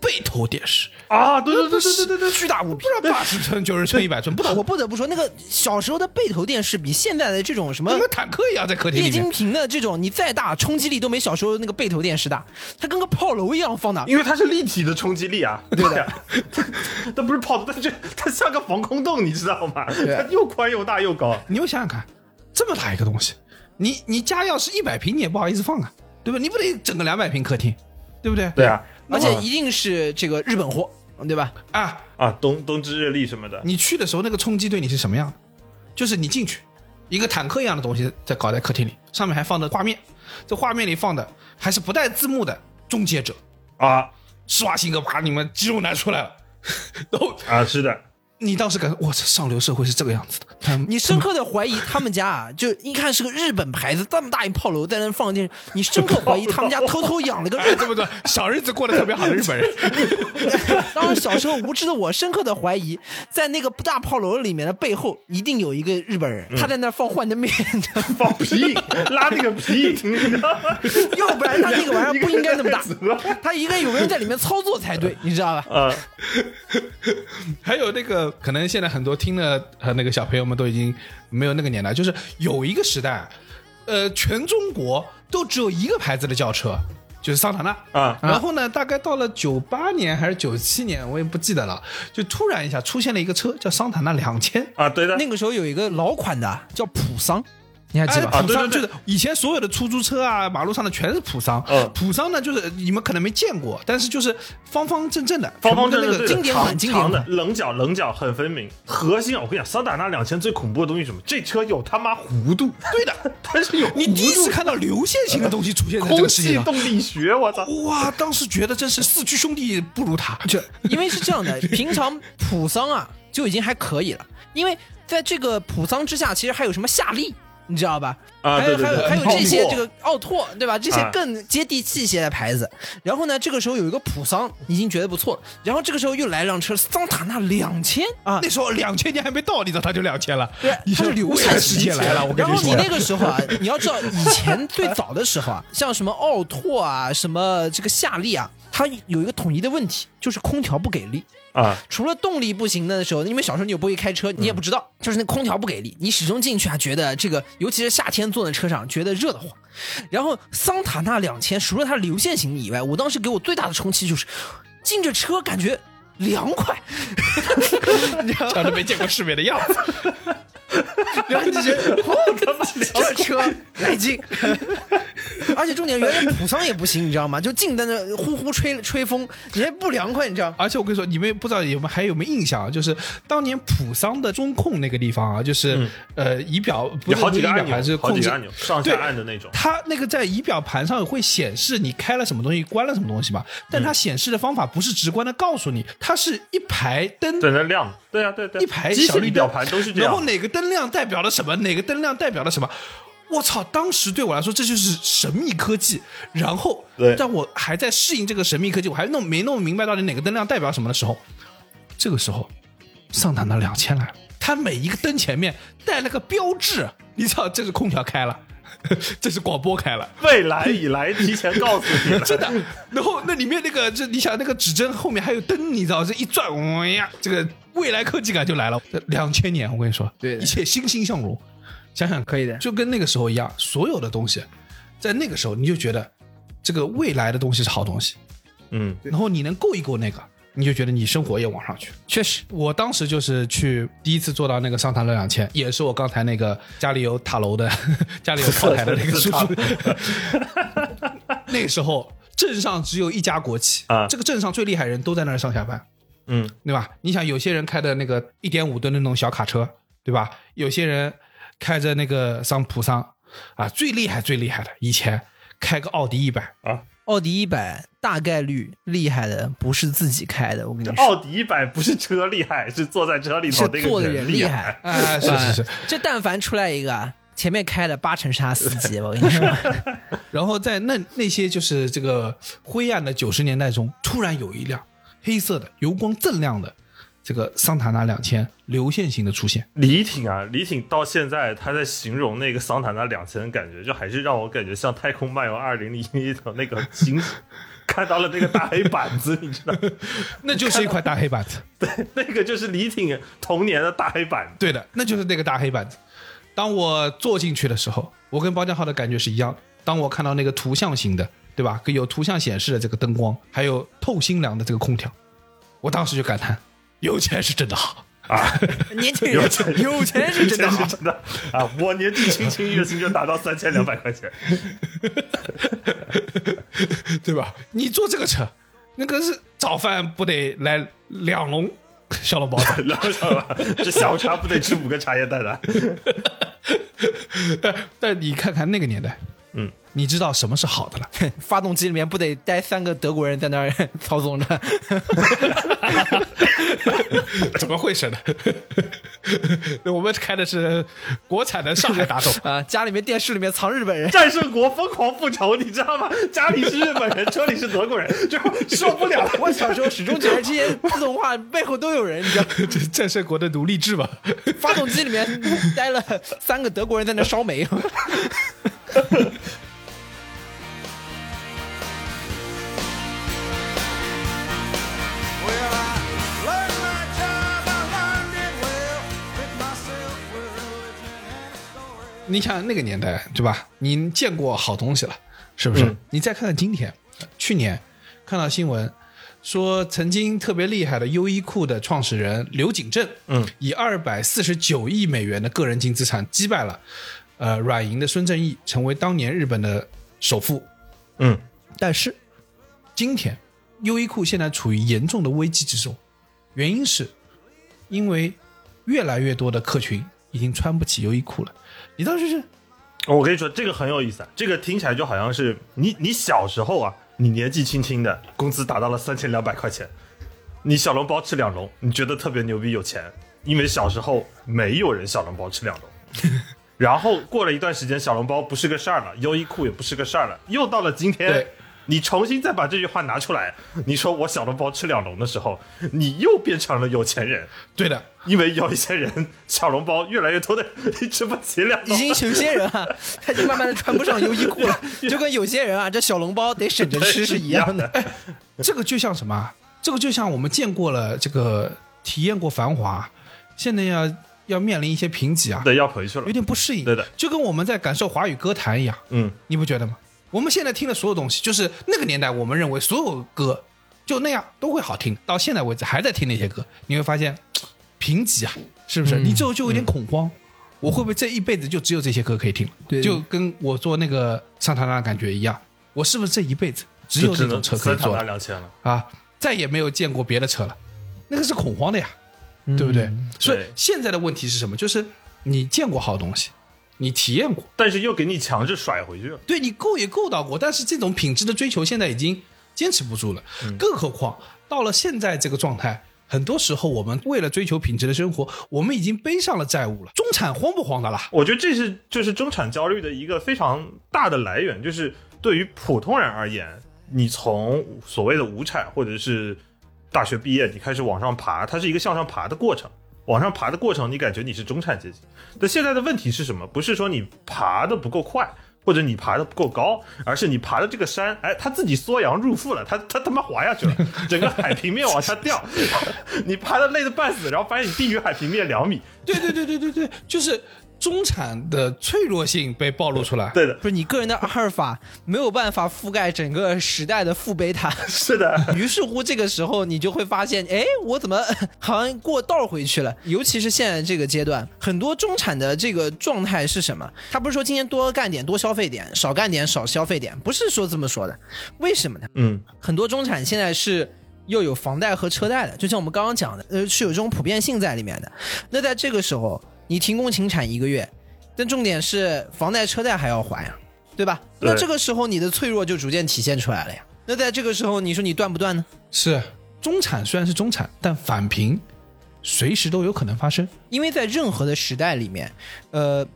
B: 背投电视，
D: 啊，对对对对对对对，
B: 巨大无比，不知道八十寸、九十寸、一百寸，不懂
C: 我不得不说，那个小时候的背投电视比现在的这种什么
B: 跟个坦克一样在客厅
C: 液晶。屏的这种，你再大冲击力都没小时候那个背投电视大，它跟个炮楼一样放的。
D: 因为它是立体的冲击力啊，对。的，[laughs] 它不是跑的，它就它像个防空洞，你知道吗？它又宽又大又高。
B: 你又想想看，这么大一个东西，你你家要是一百平，你也不好意思放啊，对吧？你不得整个两百平客厅，对不对？
D: 对啊，
C: 而且一定是这个日本货，对吧？
B: 啊，
D: 啊，东东芝日立什么的，
B: 你去的时候那个冲击对你是什么样的？就是你进去，一个坦克一样的东西在搞在客厅里，上面还放着画面，这画面里放的还是不带字幕的《终结者》，
D: 啊
B: 施瓦辛格把你们肌肉男出来了，[laughs] 都
D: 啊，是的，
B: 你当时感觉哇，这上流社会是这个样子的，他们
C: 你深刻的怀疑他们家啊，就一看是个日本牌子，这么大一炮楼在那放电视，你深刻怀疑他们家偷偷养了个日 [laughs]
B: 这么多小日子过得特别好的日本人，[laughs]
C: 当然，小时候无知的我深刻的怀疑，在那个大炮楼里面的背后，一定有一个日本人，他在那放幻灯片，
D: 放屁，拉那个屁？[laughs]
C: 要不然他那个玩意儿不应该那么大。他应该有个人在里面操作才对，你知道吧？
D: 啊，
B: 还有那个，可能现在很多听的和那个小朋友们都已经没有那个年代，就是有一个时代，呃，全中国都只有一个牌子的轿车，就是桑塔纳。
D: 啊。
B: 然后呢，大概到了九八年还是九七年，我也不记得了，就突然一下出现了一个车叫桑塔纳两千。
D: 啊，对的，
C: 那个时候有一个老款的叫普桑，你还记
B: 哎，
C: 得吧？
B: 普桑
D: 对对对
B: 就是以前所有的出租车啊，马路上的全是普桑。
D: 嗯
B: 普桑呢，就是你们可能没见过，但是就是方方正正的，
D: 方方正正
B: 的那个
C: 经典款
D: 长
C: 经典
D: 的棱角棱角很分明。核心啊，我跟你讲，桑塔纳两千最恐怖的东西是什么？这车有他妈弧度，
B: 对的，[laughs]
D: 它是有 [laughs]
B: 你第一
D: 弧度
B: 次看到流线型的东西出现在这
D: 空
B: 个世界上，
D: 气动力学，我操！
B: 哇，当时觉得真是四驱兄弟不如他。[laughs] 这
C: 因为是这样的，平常普桑啊就已经还可以了，因为在这个普桑之下，其实还有什么夏利，你知道吧？还有
D: 啊对对对
C: 还有还有这些这个奥拓，对吧？这些
D: 啊
C: 更接地气一些的牌子。然后呢，这个时候有一个普桑，已经觉得不错了。然后这个时候又来辆车，桑塔纳两千啊，
B: 那时候两千年还没到，你知道他就两千了。
C: 对，它是流
B: 未来
C: 线
B: 世界来了，我跟
C: 然后你。那个时候啊，你要知道，以前最早的时候啊，像什么奥拓啊，什么这个夏利啊，它有一个统一的问题，就是空调不给力。
D: 啊，
C: 除了动力不行的时候，因为小时候你又不会开车，你也不知道，就是那空调不给力，你始终进去啊，觉得这个，尤其是夏天坐在车上，觉得热得慌。然后桑塔纳两千，除了它流线型以外，我当时给我最大的冲击就是，进这车感觉凉快？[laughs]
B: 长得没见过世面的样子，[laughs]
C: 然后你就觉得，哦，这车 [laughs] 来劲。而且重点，原来普桑也不行，你知道吗？就净在那呼呼吹吹风，你还不凉快，你知道吗？
B: 而且我跟你说，你们不知道有没有还有没有印象啊？就是当年普桑的中控那个地方啊，就是、呃仪表不是仪表
D: 好几个按钮
B: 盘是控制
D: 好几个按钮上下按的那种
B: 它那个在仪表盘上会显示你开了什么东西，关了什么东西嘛。但它显示的方法不是直观的告诉你，它是一排灯
D: 在那亮。对啊，对对，
B: 一排小绿
D: 表盘都是这样。
B: 然后哪个灯亮代表了什么，哪个灯亮代表了什么。我操！当时对我来说，这就是神秘科技。然后，
D: 对
B: 在我还在适应这个神秘科技，我还弄没弄明白到底哪个灯亮代表什么的时候，这个时候，桑塔纳两千来了，它每一个灯前面带了个标志，你知道这是空调开了，[laughs] 这是广播开了。
D: 未来已来提前告诉你了，
B: 真的。然后那里面那个，这你想那个指针后面还有灯，你知道，这一转，哎呀，这个未来科技感就来了。这两千年，我跟你说，
C: 对
B: 一切欣欣向荣。想想
C: 可以的
B: 就跟那个时候一样，所有的东西，在那个时候你就觉得这个未来的东西是好东西，
D: 嗯，
B: 然后你能够一够那个，你就觉得你生活也往上去。
C: 确实，
B: 我当时就是去第一次坐到那个桑塔纳两千，也是我刚才那个家里有塔楼的、[laughs] 家里有炮台的那个叔叔。[laughs] [laughs] 那个时候镇上只有一家国企
D: 啊
B: 这个镇上最厉害人都在那儿上下班，
D: 嗯，
B: 对吧？你想，有些人开的那个一点五吨的那种小卡车，对吧？有些人开着那个桑普桑啊，最厉害最厉害的，以前开个奥迪一百啊，
C: 奥迪一百大概率厉害的不是自己开的，我跟你说，
D: 奥迪一百不是车厉害，是坐在车里头那个
C: 坐的人
D: 厉
C: 厉害。
B: 啊，是是是。
C: 这 [laughs] 但凡出来一个啊前面开的八成是他司机，我跟你说，[laughs]
B: 然后在那那些就是这个灰暗的九十年代中，突然有一辆黑色的、油光锃亮的这个桑塔纳两千流线型的出现。
D: 李挺啊，李挺到现在他在形容那个桑塔纳两千，感觉就还是让我感觉像《太空漫游二零零一》的那个星，看到了那个大黑板子，你知道，[laughs]
B: 那就是一块大黑板子。[laughs]
D: 对那个就是李挺童年的大黑板。
B: 对的，那就是那个大黑板子。当我坐进去的时候，我跟包家浩的感觉是一样的。当我看到那个图像型的，对吧？有图像显示的这个灯光，还有透心凉的这个空调，我当时就感叹，有钱是真的好。
C: 啊年轻人
D: 有钱
C: 是真的好。
D: 真的啊！我年纪轻轻，月薪就达到三千两百块钱，[laughs]
B: 对吧？你坐这个车，那个是早饭不得来两笼小笼包子？
D: 然后知道吧？这下午茶不得吃五个茶叶蛋的？[laughs]
B: 但但你看看那个年代，
D: 嗯，
B: 你知道什么是好的了？[laughs]
C: 发动机里面不得待三个德国人在那儿 [laughs] 操纵着，[laughs]
B: 怎么会是呢？我们开的是国产的上海大众，
C: 啊，家里面电视里面藏日本人，
D: 战胜国疯狂复仇，你知道吗？家里是日本人，车里是德国人，就受不了了。
C: 我小时候始终觉得这些自动化背后都有人，你知道，
B: 这战胜国的奴隶制嘛。
C: 发动机里面待了三个德国人在那烧煤。
B: 你想那个年代，对吧？你见过好东西了，是不是？
D: 嗯
B: 你再看看今天，去年看到新闻说，曾经特别厉害的优衣库的创始人刘景正，
D: 嗯，
B: 以二百四十九亿美元的个人净资产击败了呃软银的孙正义，成为当年日本的首富。
D: 嗯，
C: 但是
B: 今天，优衣库现在处于严重的危机之中，原因是因为越来越多的客群已经穿不起优衣库了。你当时是
D: 我跟你说，这个很有意思啊，这个听起来就好像是你你小时候啊，你年纪轻轻的，工资达到了三千两百块钱，你小笼包吃两笼，你觉得特别牛逼有钱，因为小时候没有人小笼包吃两笼。[laughs] 然后过了一段时间，小笼包不是个事儿了，优衣库也不是个事儿了，又到了今天
B: 对，
D: 你重新再把这句话拿出来，[laughs] 你说我小笼包吃两笼的时候，你又变成了有钱人，
B: 对的，
D: 因为有一些人小笼包越来越多的吃不起两笼，
C: 已经有些人啊，[laughs] 他已经慢慢的穿不上优衣库了，[laughs] 就跟有些人啊，这小笼包得省着吃是一样的。
B: 这个就像什么啊？这个就像我们见过了这个体验过繁华，现在要要面临一些贫瘠啊，
D: 对，要回去了
B: 有。点不适应。
D: 对的，
B: 就跟我们在感受华语歌坛一样，
D: 嗯，
B: 你不觉得吗？我们现在听的所有东西，就是那个年代我们认为所有歌就那样都会好听，到现在为止还在听那些歌，你会发现嘖贫瘠啊，是不是？你最后就有点恐慌。我会不会这一辈子就只有这些歌可以听了？
C: 对
B: 就跟我做那个桑塔纳的感觉一样，我是不是这一辈子只有
D: 就
B: 这种车可以坐了
D: 纳两千了。
B: 啊？再也没有见过别的车了，那个是恐慌的呀，对不对？所以现在的问题是什么？就是你见过好东西，你体验过，
D: 但是又给你强制甩回去了。
B: 对你够也够到过，但是这种品质的追求现在已经坚持不住了。更何况到了现在这个状态，很多时候我们为了追求品质的生活，我们已经背上了债务了。中产慌不慌的啦？
D: 我觉得这是就是中产焦虑的一个非常大的来源，就是对于普通人而言，你从所谓的无产或者是大学毕业，你开始往上爬，它是一个向上爬的过程。往上爬的过程，你感觉你是中产阶级。但现在的问题是什么？不是说你爬的不够快，或者你爬的不够高，而是你爬的这个山，哎，它自己缩阳入腹了，它它他妈滑下去了，[laughs] 整个海平面往下掉，你爬的累得半死，然后发现你低于海平面两米。
B: 对对对对对对，就是中产的脆弱性被暴露出来。
D: 对的，
C: 不是你个人的阿尔法没有办法覆盖整个时代的负贝塔，[laughs]
D: 是的。[laughs]
C: 于是乎这个时候你就会发现，哎，我怎么好像过道回去了？尤其是现在这个阶段，很多中产的这个状态是什么？他不是说今天多干点多消费点，少干点少消费点，不是说这么说的。为什么呢？
D: 嗯，
C: 很多中产现在是又有房贷和车贷的，就像我们刚刚讲的，呃，是有这种普遍性在里面的。那在这个时候，你停工停产一个月，但重点是房贷车贷还要还呀，对吧？那这个时候你的脆弱就逐渐体现出来了呀。那在这个时候，你说你断不断呢？
B: 是中产虽然是中产，但返贫随时都有可能发生。
C: 因为在任何的时代里面，呃，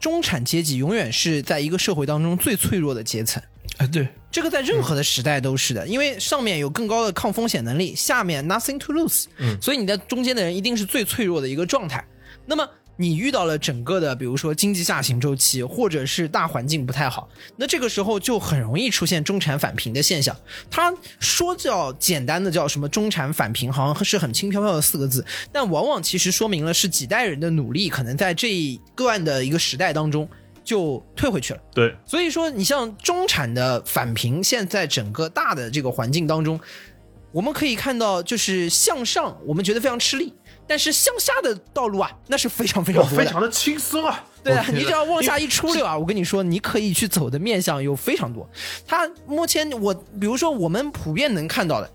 C: 中产阶级永远是在一个社会当中最脆弱的阶层。
B: 哎，对，
C: 这个在任何的时代都是的，因为上面有更高的抗风险能力，下面 nothing to lose，
D: 嗯
C: 所以你在中间的人一定是最脆弱的一个状态。那么你遇到了整个的，比如说经济下行周期，或者是大环境不太好，那这个时候就很容易出现中产返贫的现象。他说叫简单的叫什么中产返贫，好像是很轻飘飘的四个字，但往往其实说明了是几代人的努力，可能在这一段的一个时代当中就退回去了。
D: 对，
C: 所以说，你像中产的返贫，现在整个大的这个环境当中，我们可以看到，就是向上，我们觉得非常吃力，但是向下的道路啊，那是非常非常。
D: 非常的轻松啊。
C: 对啊你只要往下一出溜啊，我跟你说，你可以去走的面向有非常多。它目前我，比如说我们普遍能看到的，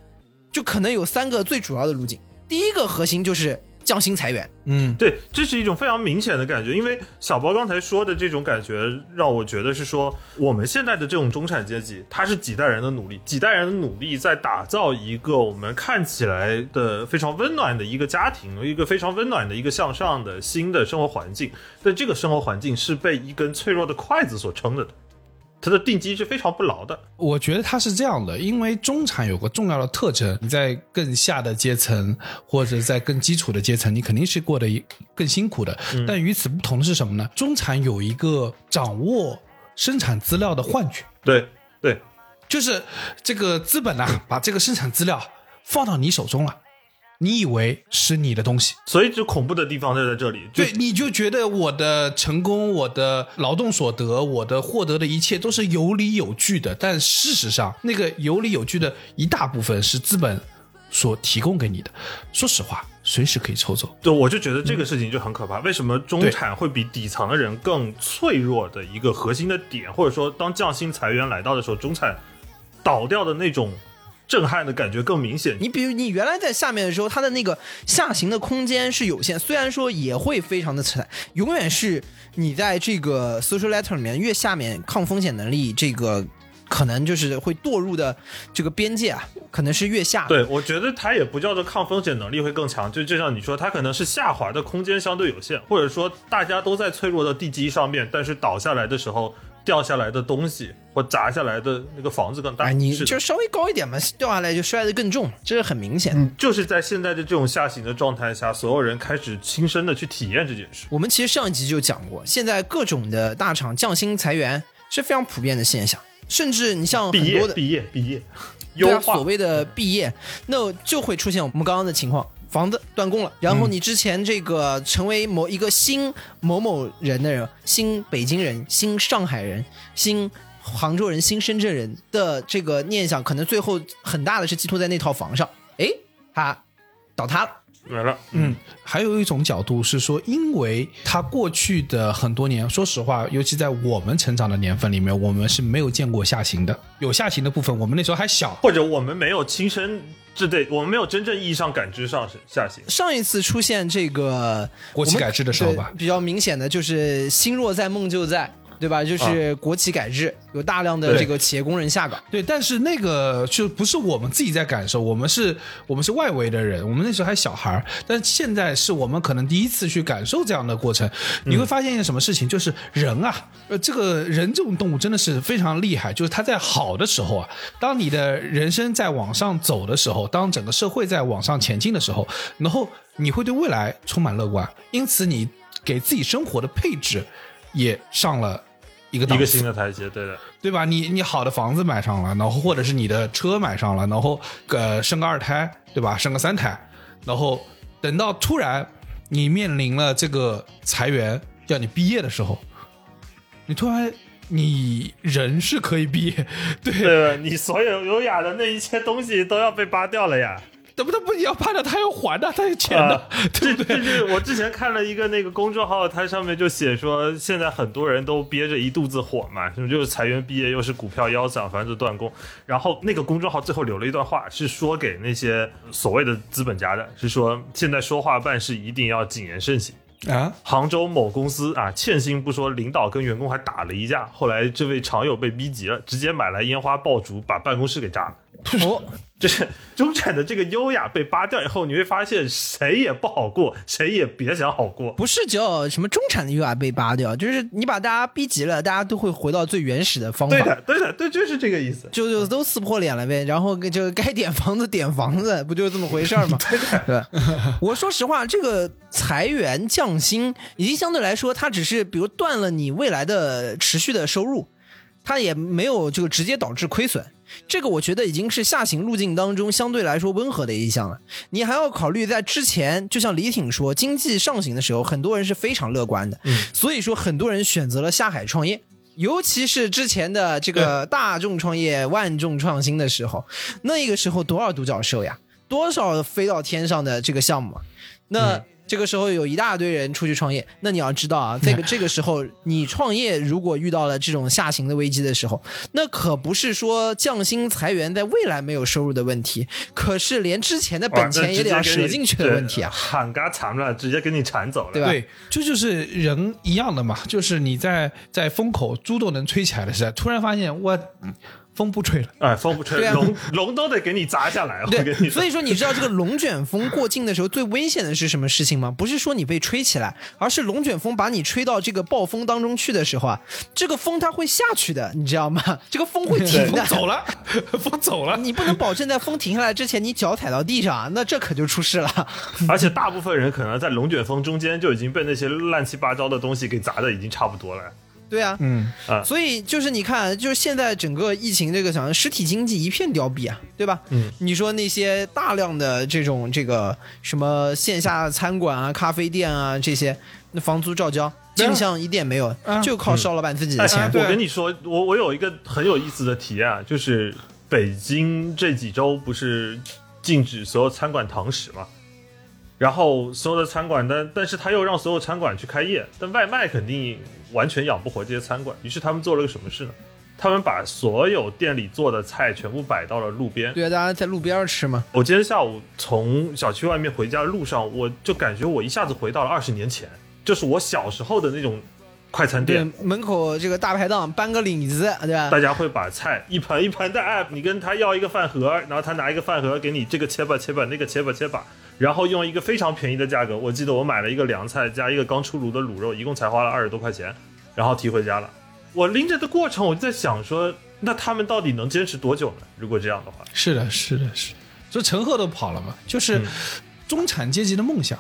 C: 就可能有三个最主要的路径。第一个核心就是降薪裁员，
B: 嗯，
D: 对，这是一种非常明显的感觉，因为小包刚才说的这种感觉，让我觉得是说，我们现在的这种中产阶级，它是几代人的努力，几代人的努力在打造一个我们看起来的非常温暖的一个家庭，一个非常温暖的一个向上的新的生活环境。但这个生活环境是被一根脆弱的筷子所撑着的，它的定基是非常不牢的。
B: 我觉得它是这样的，因为中产有个重要的特征，你在更下的阶层或者在更基础的阶层，你肯定是过得更辛苦的。但与此不同的是什么呢？中产有一个掌握生产资料的幻觉，
D: 对对，
B: 就是这个资本啊，把这个生产资料放到你手中了，你以为是你的东西，
D: 所以就恐怖的地方就在这里。
B: 对，你就觉得我的成功、我的劳动所得、我的获得的一切都是有理有据的，但事实上，那个有理有据的一大部分是资本所提供给你的。说实话，随时可以抽走。
D: 对，我就觉得这个事情就很可怕。为什么中产会比底层的人更脆弱的一个核心的点，或者说当降薪裁员来到的时候，中产倒掉的那种震撼的感觉更明显。
C: 你比如你原来在下面的时候，它的那个下行的空间是有限，虽然说也会非常的惨，永远是你在这个 social letter 里面越下面抗风险能力这个可能就是会堕入的这个边界啊，可能是越下。
D: 对，我觉得它也不叫做抗风险能力会更强，就就像你说，它可能是下滑的空间相对有限，或者说大家都在脆弱的地基上面，但是倒下来的时候掉下来的东西或砸下来的那个房子更大。
C: 哎，你
D: 是
C: 就稍微高一点嘛，掉下来就摔得更重，这是很明显。
D: 嗯，就是在现在的这种下行的状态下，所有人开始亲身的去体验这件事。
C: 我们其实上一集就讲过，现在各种的大厂降薪裁员是非常普遍的现象，甚至你像
D: 毕
C: 很多的，
D: 业毕业，毕业，
C: 对啊，所谓的毕业，那就会出现我们刚刚的情况，房子断供了，然后你之前这个成为某一个新某某人的人，新北京人、新上海人、新杭州人、新深圳人的这个念想，可能最后很大的是寄托在那套房上，诶，它倒塌了。
D: 来了，
B: 嗯，还有一种角度是说，因为他过去的很多年，说实话，尤其在我们成长的年份里面，我们是没有见过下行的。有下行的部分，我们那时候还小，
D: 或者我们没有亲身，这对我们没有真正意义上感知上是下行。
C: 上一次出现这个
B: 国企改制的时候吧。
C: 比较明显的就是“心若在，梦就在”，对吧？就是国企改制，有大量的这个企业工人下岗。
B: 对，但是那个就不是我们自己在感受，我们是我们是外围的人，我们那时候还小孩儿，但现在是我们可能第一次去感受这样的过程，你会发现一个什么事情，就是人啊，呃，这个人这种动物真的是非常厉害，就是他在好的时候啊，当你的人生在往上走的时候，当整个社会在往上前进的时候，然后你会对未来充满乐观，因此你给自己生活的配置也上了一个
D: 一个新的台阶，对的，
B: 对吧？你你好的房子买上了，然后或者是你的车买上了，然后呃生个二胎，对吧？生个三胎，然后等到突然你面临了这个裁员要你毕业的时候，你突然你人是可以毕业，对，
D: 对？你所有优雅的那一些东西都要被扒掉了呀。
B: 怎么他不要怕的，他要还的，他要钱的，
D: 啊 [laughs]
B: 对不对？
D: 这这就是我之前看了一个那个公众号，它上面就写说，现在很多人都憋着一肚子火嘛，什么就是裁员毕业，又是股票腰斩，反正就断供。然后那个公众号最后留了一段话，是说给那些所谓的资本家的，是说现在说话办事一定要谨言慎行。
B: 啊，
D: 杭州某公司啊，欠薪不说，领导跟员工还打了一架。后来这位常友被逼急了，直接买来烟花爆竹，把办公室给炸了。
C: 哦，
D: 就是中产的这个优雅被扒掉以后，你会发现谁也不好过，谁也别想好过。
C: 不是叫什么中产的优雅被扒掉，就是你把大家逼急了，大家都会回到最原始的方法。
D: 对的，对的，对，就是这个意思。
C: 就就都撕破脸了呗，然后就该点房子点房子，不就是这么回事儿吗？[laughs] 对吧？我说实话，这个裁员降薪，已经相对来说，它只是比如断了你未来的持续的收入，它也没有这个直接导致亏损。这个我觉得已经是下行路径当中相对来说温和的一项了。你还要考虑在之前，就像李挺说，经济上行的时候，很多人是非常乐观的，所以说很多人选择了下海创业。尤其是之前的这个大众创业、万众创新的时候，那个时候多少独角兽呀，多少飞到天上的这个项目啊，那。这个时候有一大堆人出去创业，那你要知道啊，这个这个时候你创业如果遇到了这种下行的危机的时候，那可不是说降薪裁员在未来没有收入的问题，可是连之前的本钱也得要折进去的问题啊。
D: 喊嘎惨了，直接给你铲走了。
C: 对吧
B: 对，这就是人一样的嘛，就是你在在风口猪都能吹起来的时候，突然发现我风不吹了。
D: 哎，风不吹
C: 对，啊
D: 龙龙都得给你砸下来。我跟
C: 对，
D: 你说，
C: 所以说你知道这个龙卷风过境的时候最危险的是什么事情吗？不是说你被吹起来，而是龙卷风把你吹到这个暴风当中去的时候啊，这个风它会下去的，你知道吗？[laughs] 这个风会停的，
B: 风走了，[laughs] 风走了。
C: 你不能保证在风停下来之前你脚踩到地上啊，那这可就出事了。[laughs]
D: 而且大部分人可能在龙卷风中间就已经被那些乱七八糟的东西给砸的已经差不多了。
C: 对啊，
B: 嗯，
C: 所以就是你看，就是现在整个疫情这个想，实体经济一片凋敝啊，对吧？
D: 嗯，
C: 你说那些大量的这种这个什么线下餐馆啊、咖啡店啊这些，那房租照交，进项一点没有，
B: 啊。
C: 就靠邵老板自己的
D: 哎
C: 钱。
B: 对
D: 我跟你说，我我有一个很有意思的体验啊，就是北京这几周不是禁止所有餐馆堂食嘛，然后所有的餐馆，但但是他又让所有餐馆去开业，但外卖肯定完全养不活这些餐馆，于是他们做了个什么事呢？他们把所有店里做的菜全部摆到了路边。
C: 对啊，大家在路边儿吃嘛。
D: 我今天下午从小区外面回家的路上，我就感觉我一下子回到了二十年前，就是我小时候的那种快餐
C: 对
D: 店。，
C: 门口这个大排档搬个领子，对吧？
D: 大家会把菜一盘一盘的，哎，你跟他要一个饭盒，然后他拿一个饭盒给你这个切吧切吧，那个切吧切吧，然后用一个非常便宜的价格，我记得我买了一个凉菜加一个刚出炉的卤肉，一共才花了二十多块钱，然后提回家了。我拎着的过程，我就在想说，那他们到底能坚持多久呢？如果这样的话，
B: 是的，是的，是的。所以陈赫都跑了嘛，就是中产阶级的梦想，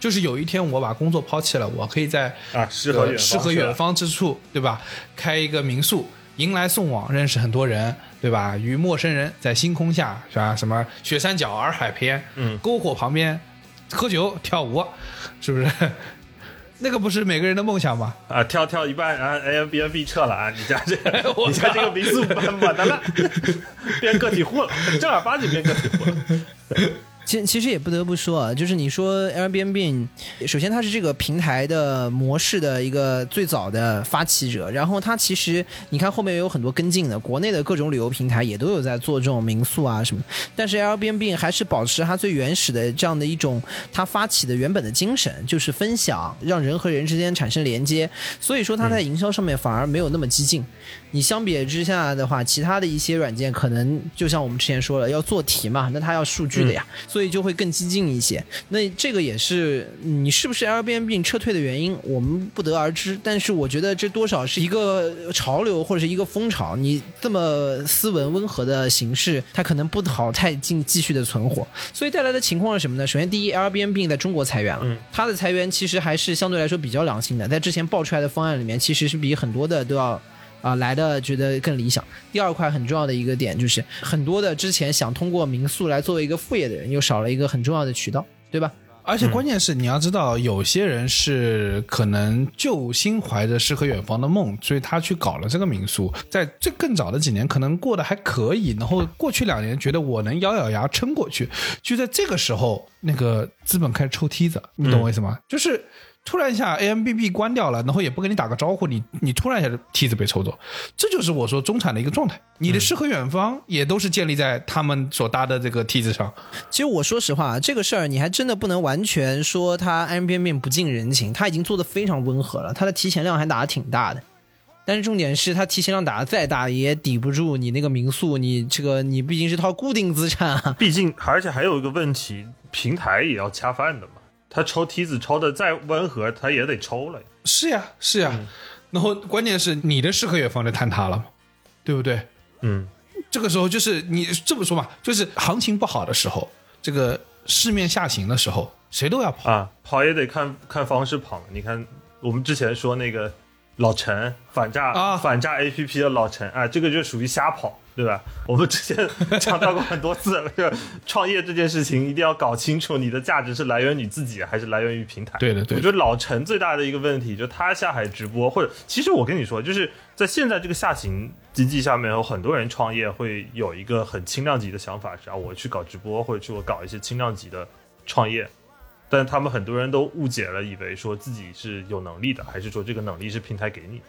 B: 就是有一天我把工作抛弃了，我可以在
D: 啊，诗和远方
B: 诗和远方之处，对吧？开一个民宿，迎来送往，认识很多人，对吧？与陌生人在星空下，是吧？什么雪山脚、洱海边，
D: 嗯
B: 篝火旁边喝酒跳舞，是不是？[laughs] 那个不是每个人的梦想吗？
D: 啊，跳跳一半然后，Airbnb 撤了啊，你家这个 [laughs]
B: 我
D: 你家这个民宿完完蛋了，[laughs] 变个体户了，正儿八经变个体户了。
C: 其其实也不得不说啊，就是你说 Airbnb，首先它是这个平台的模式的一个最早的发起者，然后它其实你看后面也有很多跟进的，国内的各种旅游平台也都有在做这种民宿啊什么，但是 Airbnb 还是保持它最原始的这样的一种它发起的原本的精神，就是分享，让人和人之间产生连接，所以说它在营销上面反而没有那么激进。你相比之下的话，其他的一些软件可能就像我们之前说了，要做题嘛，那它要数据的呀，所以就会更激进一些。那这个也是你是不是 Airbnb 撤退的原因，我们不得而知。但是我觉得这多少是一个潮流或者是一个风潮。你这么斯文温和的形式，它可能不好太进继续的存活。所以带来的情况是什么呢？首先，第一，Airbnb 在中国裁员了，
D: 嗯
C: 它的裁员其实还是相对来说比较良心的，在之前爆出来的方案里面，其实是比很多的都要。啊、来的觉得更理想。第二块很重要的一个点就是，很多的之前想通过民宿来作为一个副业的人，又少了一个很重要的渠道，对吧？
B: 而且关键是你要知道，有些人是可能就心怀着诗和远方的梦，所以他去搞了这个民宿。在最更早的几年，可能过得还可以，然后过去两年觉得我能咬咬牙撑过去，就在这个时候，那个资本开始抽梯子，你懂我意思吗？就是。突然一下 a m b b 关掉了，然后也不跟你打个招呼，你你突然一下梯子被抽走，这就是我说中产的一个状态。你的诗和远方也都是建立在他们所搭的这个梯子上。
C: 其实我说实话，这个事儿你还真的不能完全说它 Airbnb 不近人情，它已经做的非常温和了，它的提前量还打的挺大的。但是重点是，他提前量打的再大，也抵不住你那个民宿，你这个你毕竟是套固定资产啊。
D: 毕竟，而且还有一个问题，平台也要恰饭的嘛。他抽梯子抽的再温和，他也得抽了。
B: 是呀，是呀。然后关键是你的适合也放在坍塌了嘛，对不对？
D: 嗯，
B: 这个时候就是你这么说嘛，就是行情不好的时候，这个市面下行的时候，谁都要跑。
D: 啊，跑也得看看方式跑。你看，我们之前说那个老陈反诈
B: 啊
D: 反诈 A P P 的老陈啊，这个就属于瞎跑，对吧？[laughs] 我们之前强调过很多次了，就是创业这件事情一定要搞清楚，你的价值是来源于自己还是来源于平台。
B: 对的对的
D: 我觉得老陈最大的一个问题，就他下海直播，或者其实我跟你说，就是在现在这个下行经济下面，有很多人创业会有一个很轻量级的想法，是啊，我去搞直播，或者去我搞一些轻量级的创业。但他们很多人都误解了，以为说自己是有能力的，还是说这个能力是平台给你？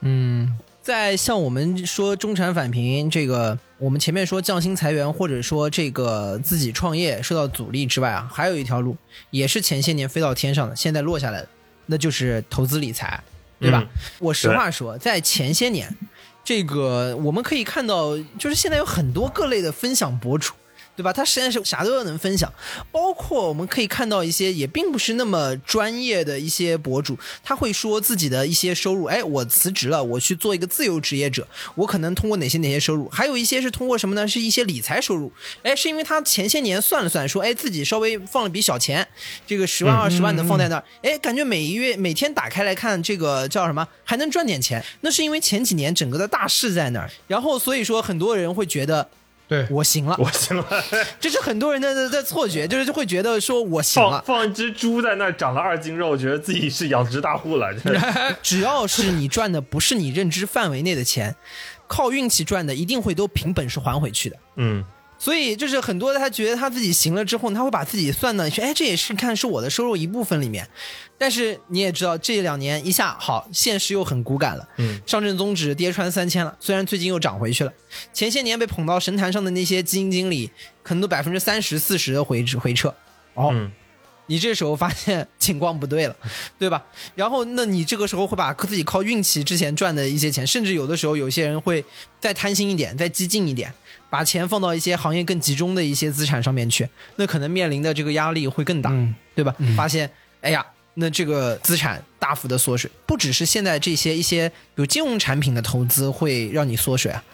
C: 嗯，在像我们说中产返贫这个，我们前面说降薪裁员，或者说这个自己创业受到阻力之外啊，还有一条路，也是前些年飞到天上的，现在落下来的，那就是投资理财，对吧？
D: 嗯
C: 我实话说，在前些年，这个我们可以看到，就是现在有很多各类的分享博主。对吧？他实在是啥都能分享，包括我们可以看到一些也并不是那么专业的一些博主，他会说自己的一些收入，哎，我辞职了，我去做一个自由职业者，我可能通过哪些哪些收入，还有一些是通过什么呢？是一些理财收入，哎，是因为他前些年算了算，说，哎，自己稍微放了笔小钱，这个十万二十万的放在那儿，哎，感觉每一月每天打开来看，这个叫什么，还能赚点钱，那是因为前几年整个的大势在那儿，然后所以说很多人会觉得。
B: 对，
C: 我行了，
D: 我行了，[laughs]
C: 这是很多人的的的错觉，就是会觉得说我行了。
D: 放放一只猪在那儿长了二斤肉，觉得自己是养殖大户了。[laughs]
C: 只要是你赚的不是你认知范围内的钱，靠运气赚的，一定会都凭本事还回去的。
D: 嗯，
C: 所以就是很多他觉得他自己行了之后，他会把自己算到说，哎，这也是看是我的收入一部分里面。但是你也知道，这两年一下好，现实又很骨感了。
D: 嗯，
C: 上证综指跌穿三千了，虽然最近又涨回去了。前些年被捧到神坛上的那些基金经理，可能都百分之三十、四十的回回撤。哦，
D: 嗯
C: 你这时候发现情况不对了，[laughs] 对吧？然后，那你这个时候会把自己靠运气之前赚的一些钱，甚至有的时候有些人会再贪心一点，再激进一点，把钱放到一些行业更集中的一些资产上面去，那可能面临的这个压力会更大，
B: 嗯
C: 对吧？发现，哎呀，那这个资产大幅的缩水，不只是现在这些一些比如金融产品的投资会让你缩水啊，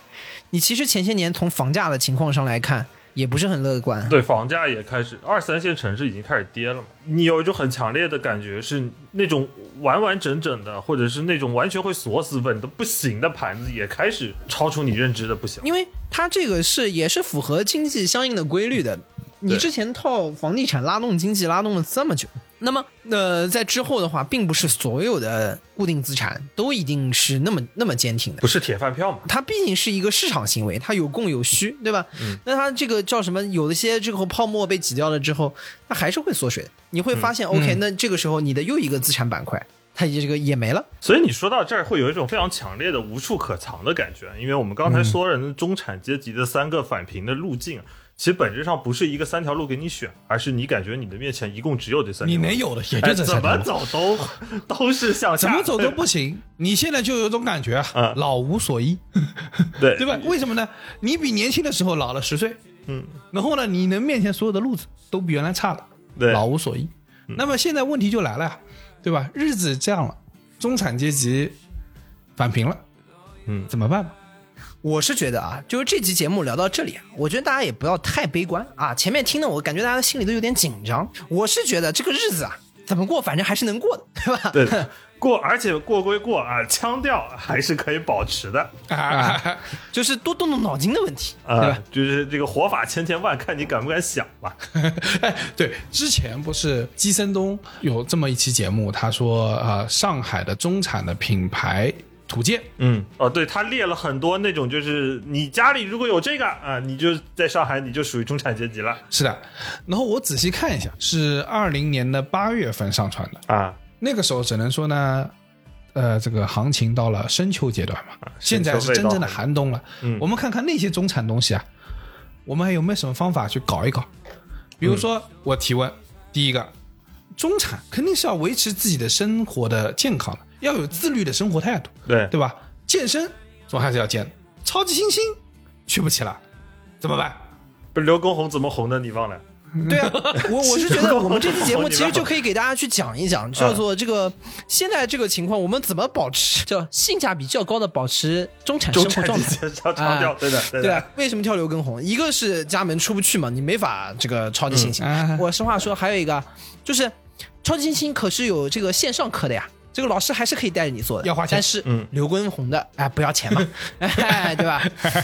C: 你其实前些年从房价的情况上来看，也不是很乐观。
D: 对，房价也开始，二三线城市已经开始跌了嘛。你有一种很强烈的感觉，是那种完完整整的，或者是那种完全会锁死、稳的不行的盘子，也开始超出你认知的不行。
C: 因为它这个是也是符合经济相应的规律的。你之前套房地产拉动经济拉动了这么久，那么呃，在之后的话，并不是所有的固定资产都一定是那么那么坚挺的
D: 不。是铁饭票嘛？
C: 它毕竟是一个市场行为，它有供有需，对吧？嗯，那它这个叫什么？有一些这个泡沫被挤掉了之后，它还是会缩水的。你会发现、o k 那这个时候你的又一个资产板块，它也这个也没了。
D: 所以你说到这儿，会有一种非常强烈的无处可藏的感觉，因为我们刚才说了中产阶级的三个返贫的路径，其实本质上不是一个三条路给你选，而是你感觉你的面前一共只有这三条路。
B: 你能有的也
D: 哎
B: 就这
D: 怎么
B: 三条路。
D: 走都都是向下，
B: 怎么走都 [laughs] 不行，你现在就有种感觉啊
D: 嗯，
B: 老无所依，[laughs]
D: 对
B: 对吧？为什么呢？你比年轻的时候老了十岁，
D: 嗯，
B: 然后呢，你能面前所有的路子都比原来差了，
D: 对
B: 老无所依。那么现在问题就来了呀，对吧？日子这样了，中产阶级返贫了，
D: 嗯
B: 怎么办吧？
C: 我是觉得啊，就是这期节目聊到这里啊，我觉得大家也不要太悲观啊。前面听的我感觉大家心里都有点紧张。我是觉得这个日子啊，怎么过反正还是能过的，对吧？
D: 对过，而且过归过啊，腔调还是可以保持的
B: 啊，[laughs]
C: 就是多动动脑筋的问题，对
D: 啊
C: 吧？，
D: 就是这个活法千千万，看你敢不敢想吧。[laughs]
B: 哎，对，之前不是基森东有这么一期节目，他说啊、呃上海的中产的品牌图鉴，
D: 嗯，哦，对他列了很多那种，就是你家里如果有这个啊，你就在上海，你就属于中产阶级了
B: 是的。然后我仔细看一下，是二零年的八月份上传的。
D: 啊。
B: 那个时候只能说呢，呃，这个行情到了深秋阶段嘛，现在是真正的寒冬了。
D: 嗯
B: 我们看看那些中产东西啊，我们还有没有什么方法去搞一搞？比如说，我提问，第一个，中产肯定是要维持自己的生活的健康的，要有自律的生活态度，
D: 对
B: 对吧？健身总还是要健的，超级星星去不起了，怎么办？
D: 不是刘畊宏怎么红的？你忘了？
C: 对啊，我我是觉得 [laughs] 我们这期节目其实就可以给大家去讲一讲，叫做这个现在这个情况，我们怎么保持叫性价比较高的保持中产生活状态。
D: 对的，对的
C: 对啊，，为什么跳刘畊宏？一个是家门出不去嘛，你没法这个超级星星。我实话说，还有一个就是超级星星可是有这个线上课的呀，这个老师还是可以带着你做的，
B: 要花钱
C: 但是
D: 嗯
C: 刘畊宏的哎不要钱嘛，[laughs] 哎对吧？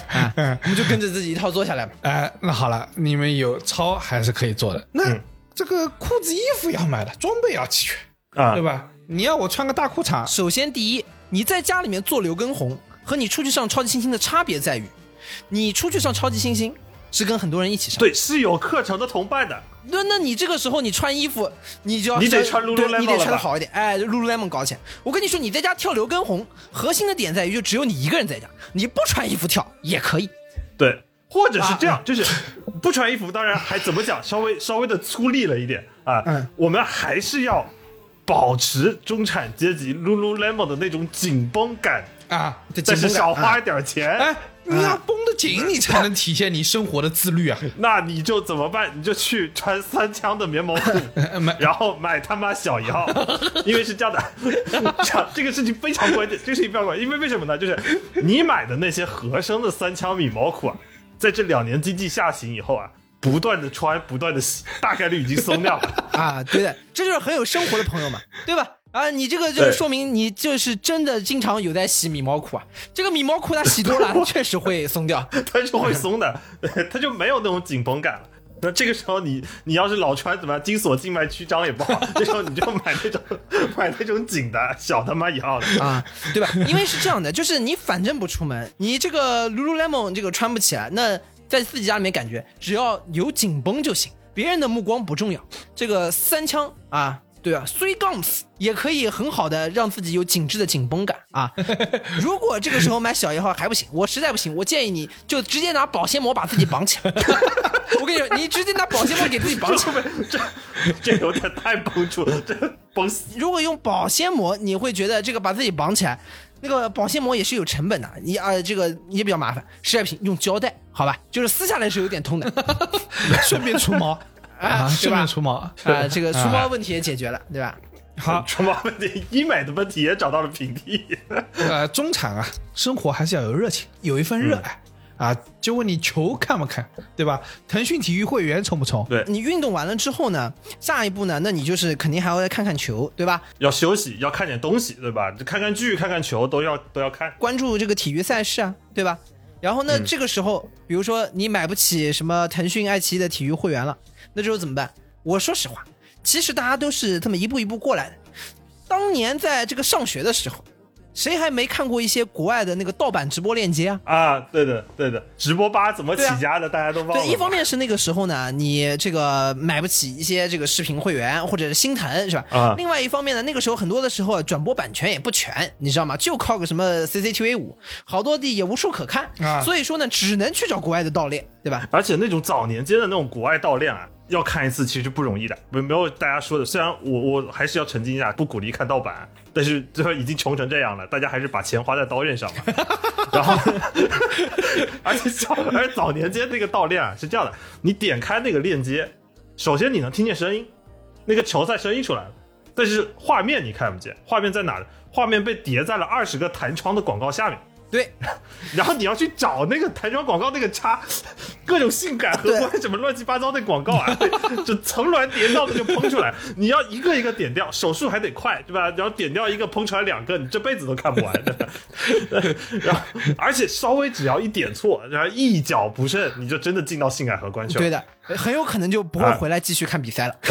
C: 啊，[laughs] 我们就跟着自己一套做下来嘛。
B: 哎，那好了，你们有抄还是可以做的。那、
D: 嗯
B: 这个裤子、衣服要买了，装备要齐全，
D: 啊
B: 对，吧？你要我穿个大裤衩，
C: 首先，第一，你在家里面做刘畊宏和你出去上超级星星的差别在于，你出去上超级星星是跟很多人一起上，
D: 对，是有课程的同伴的。
C: 那那你这个时候你穿衣服，你就要
D: 你得穿
C: 你得穿的好一点，哎，Lululemon 搞起来。我跟你说，你在家跳刘畊宏，核心的点在于就只有你一个人在家，你不穿衣服跳也可以。
D: 对，或者是这样，就是不穿衣服，当然还怎么讲，稍微 [laughs] 稍微的粗粝了一点啊。
C: 嗯
D: 我们还是要保持中产阶级 Lululemon 的那种紧绷感，
B: 啊，
D: 但是少花一
C: 点。
D: 点钱。
B: 哎，你要绷得紧，你才能体现你生活的自律啊。[laughs]
D: 那你就怎么办？你就去穿三枪的棉毛裤，[laughs]
B: 买
D: 然后买他妈小一号，[laughs] 因为是这样的，这样这个事情非常关键，这个事情非常关键，因为为什么呢？就是你买的那些合身的三枪米毛裤啊，在这两年经济下行以后啊，不断的穿，不断的洗，大概率已经松掉了。
C: 啊，对的，这就是很有生活的朋友嘛，对吧？啊，你这个就是说明你就是真的经常有在洗米毛裤啊。这个米毛裤它洗多了，它 [laughs] 确实会松掉。
D: 它是会松的，[laughs] 它就没有那种紧绷感了。那这个时候你你要是老穿怎么样，筋锁静脉曲张也不好，[laughs] 这时候你就买那种买那种紧的小他妈一号的。
C: 啊，对吧？因为是这样的，就是你反正不出门，你这个 Lululemon 这个穿不起来，那在自己家里面感觉只要有紧绷就行，别人的目光不重要。这个三枪啊。对啊，three gums 也可以很好的让自己有紧致的紧绷感啊。[laughs] 如果这个时候买小一号还不行，我实在不行，我建议你就直接拿保鲜膜把自己绑起来。[laughs] 我跟你说，你直接拿保鲜膜给自己绑起来。
D: 这 [laughs] 这有点太绷住了，这绷死。
C: 如果用保鲜膜，你会觉得这个把自己绑起来，那个保鲜膜也是有成本的，你啊、这个也比较麻烦。实在不行，用胶带，好吧，就是撕下来是有点痛的
B: 顺便除毛
C: 啊，对
B: 顺
C: 吧
B: 便？除毛。
C: 啊，这个除毛问题也解决了，对吧？
B: 好，
D: 除毛问题，医美的问题也找到了平替。[laughs]
B: 呃，中产啊，生活还是要有热情，有一份热爱、啊。就问你球看不看，对吧？腾讯体育会员充不充？
D: 对，
C: 你运动完了之后呢，下一步呢，那你就是肯定还要再看看球，对吧？
D: 要休息，要看点东西，对吧？看看剧、看看球都要都要看。
C: 关注这个体育赛事啊，对吧？然后呢，这个时候，比如说你买不起什么腾讯、爱奇艺的体育会员了，那这时候怎么办？我说实话，其实大家都是这么一步一步过来的。当年在这个上学的时候，谁还没看过一些国外的那个盗版直播链接啊？
D: 啊，对的，对的，直播吧怎么起家的，大家都忘了
C: 对，一方面是那个时候呢，你这个买不起一些这个视频会员或者是心疼是吧？
D: 啊
C: 另外一方面呢，那个时候很多的时候转播版权也不全，你知道吗？就靠个什么 CCTV 五，好多地也无处可看，
B: 啊
C: 所以说呢，只能去找国外的盗链，对吧？
D: 而且那种早年间的那种国外盗链啊，要看一次其实不容易的，没没有大家说的。虽然我我还是要澄清一下，不鼓励看盗版，但是最后已经穷成这样了，大家还是把钱花在刀刃上嘛。[laughs] 然后，而且早而早年间那个盗链啊是这样的，你点开那个链接，首先你能听见声音，那个球赛声音出来了，但是画面你看不见，画面在哪呢？画面被叠在了二十个弹窗的广告下面。
C: 对，[laughs]
D: 然后你要去找那个弹窗广告那个叉，各种性感荷官什么乱七八糟的广告啊，[laughs] 就层峦叠嶂的就喷出来，你要一个一个点掉，手速还得快，对吧？然后点掉一个，喷出来两个，你这辈子都看不完。的。[laughs] 然后，而且稍微只要一点错，然后一脚不慎，你就真的进到性感荷官去了，
C: 对的，很有可能就不会回来继续看比赛了。[laughs]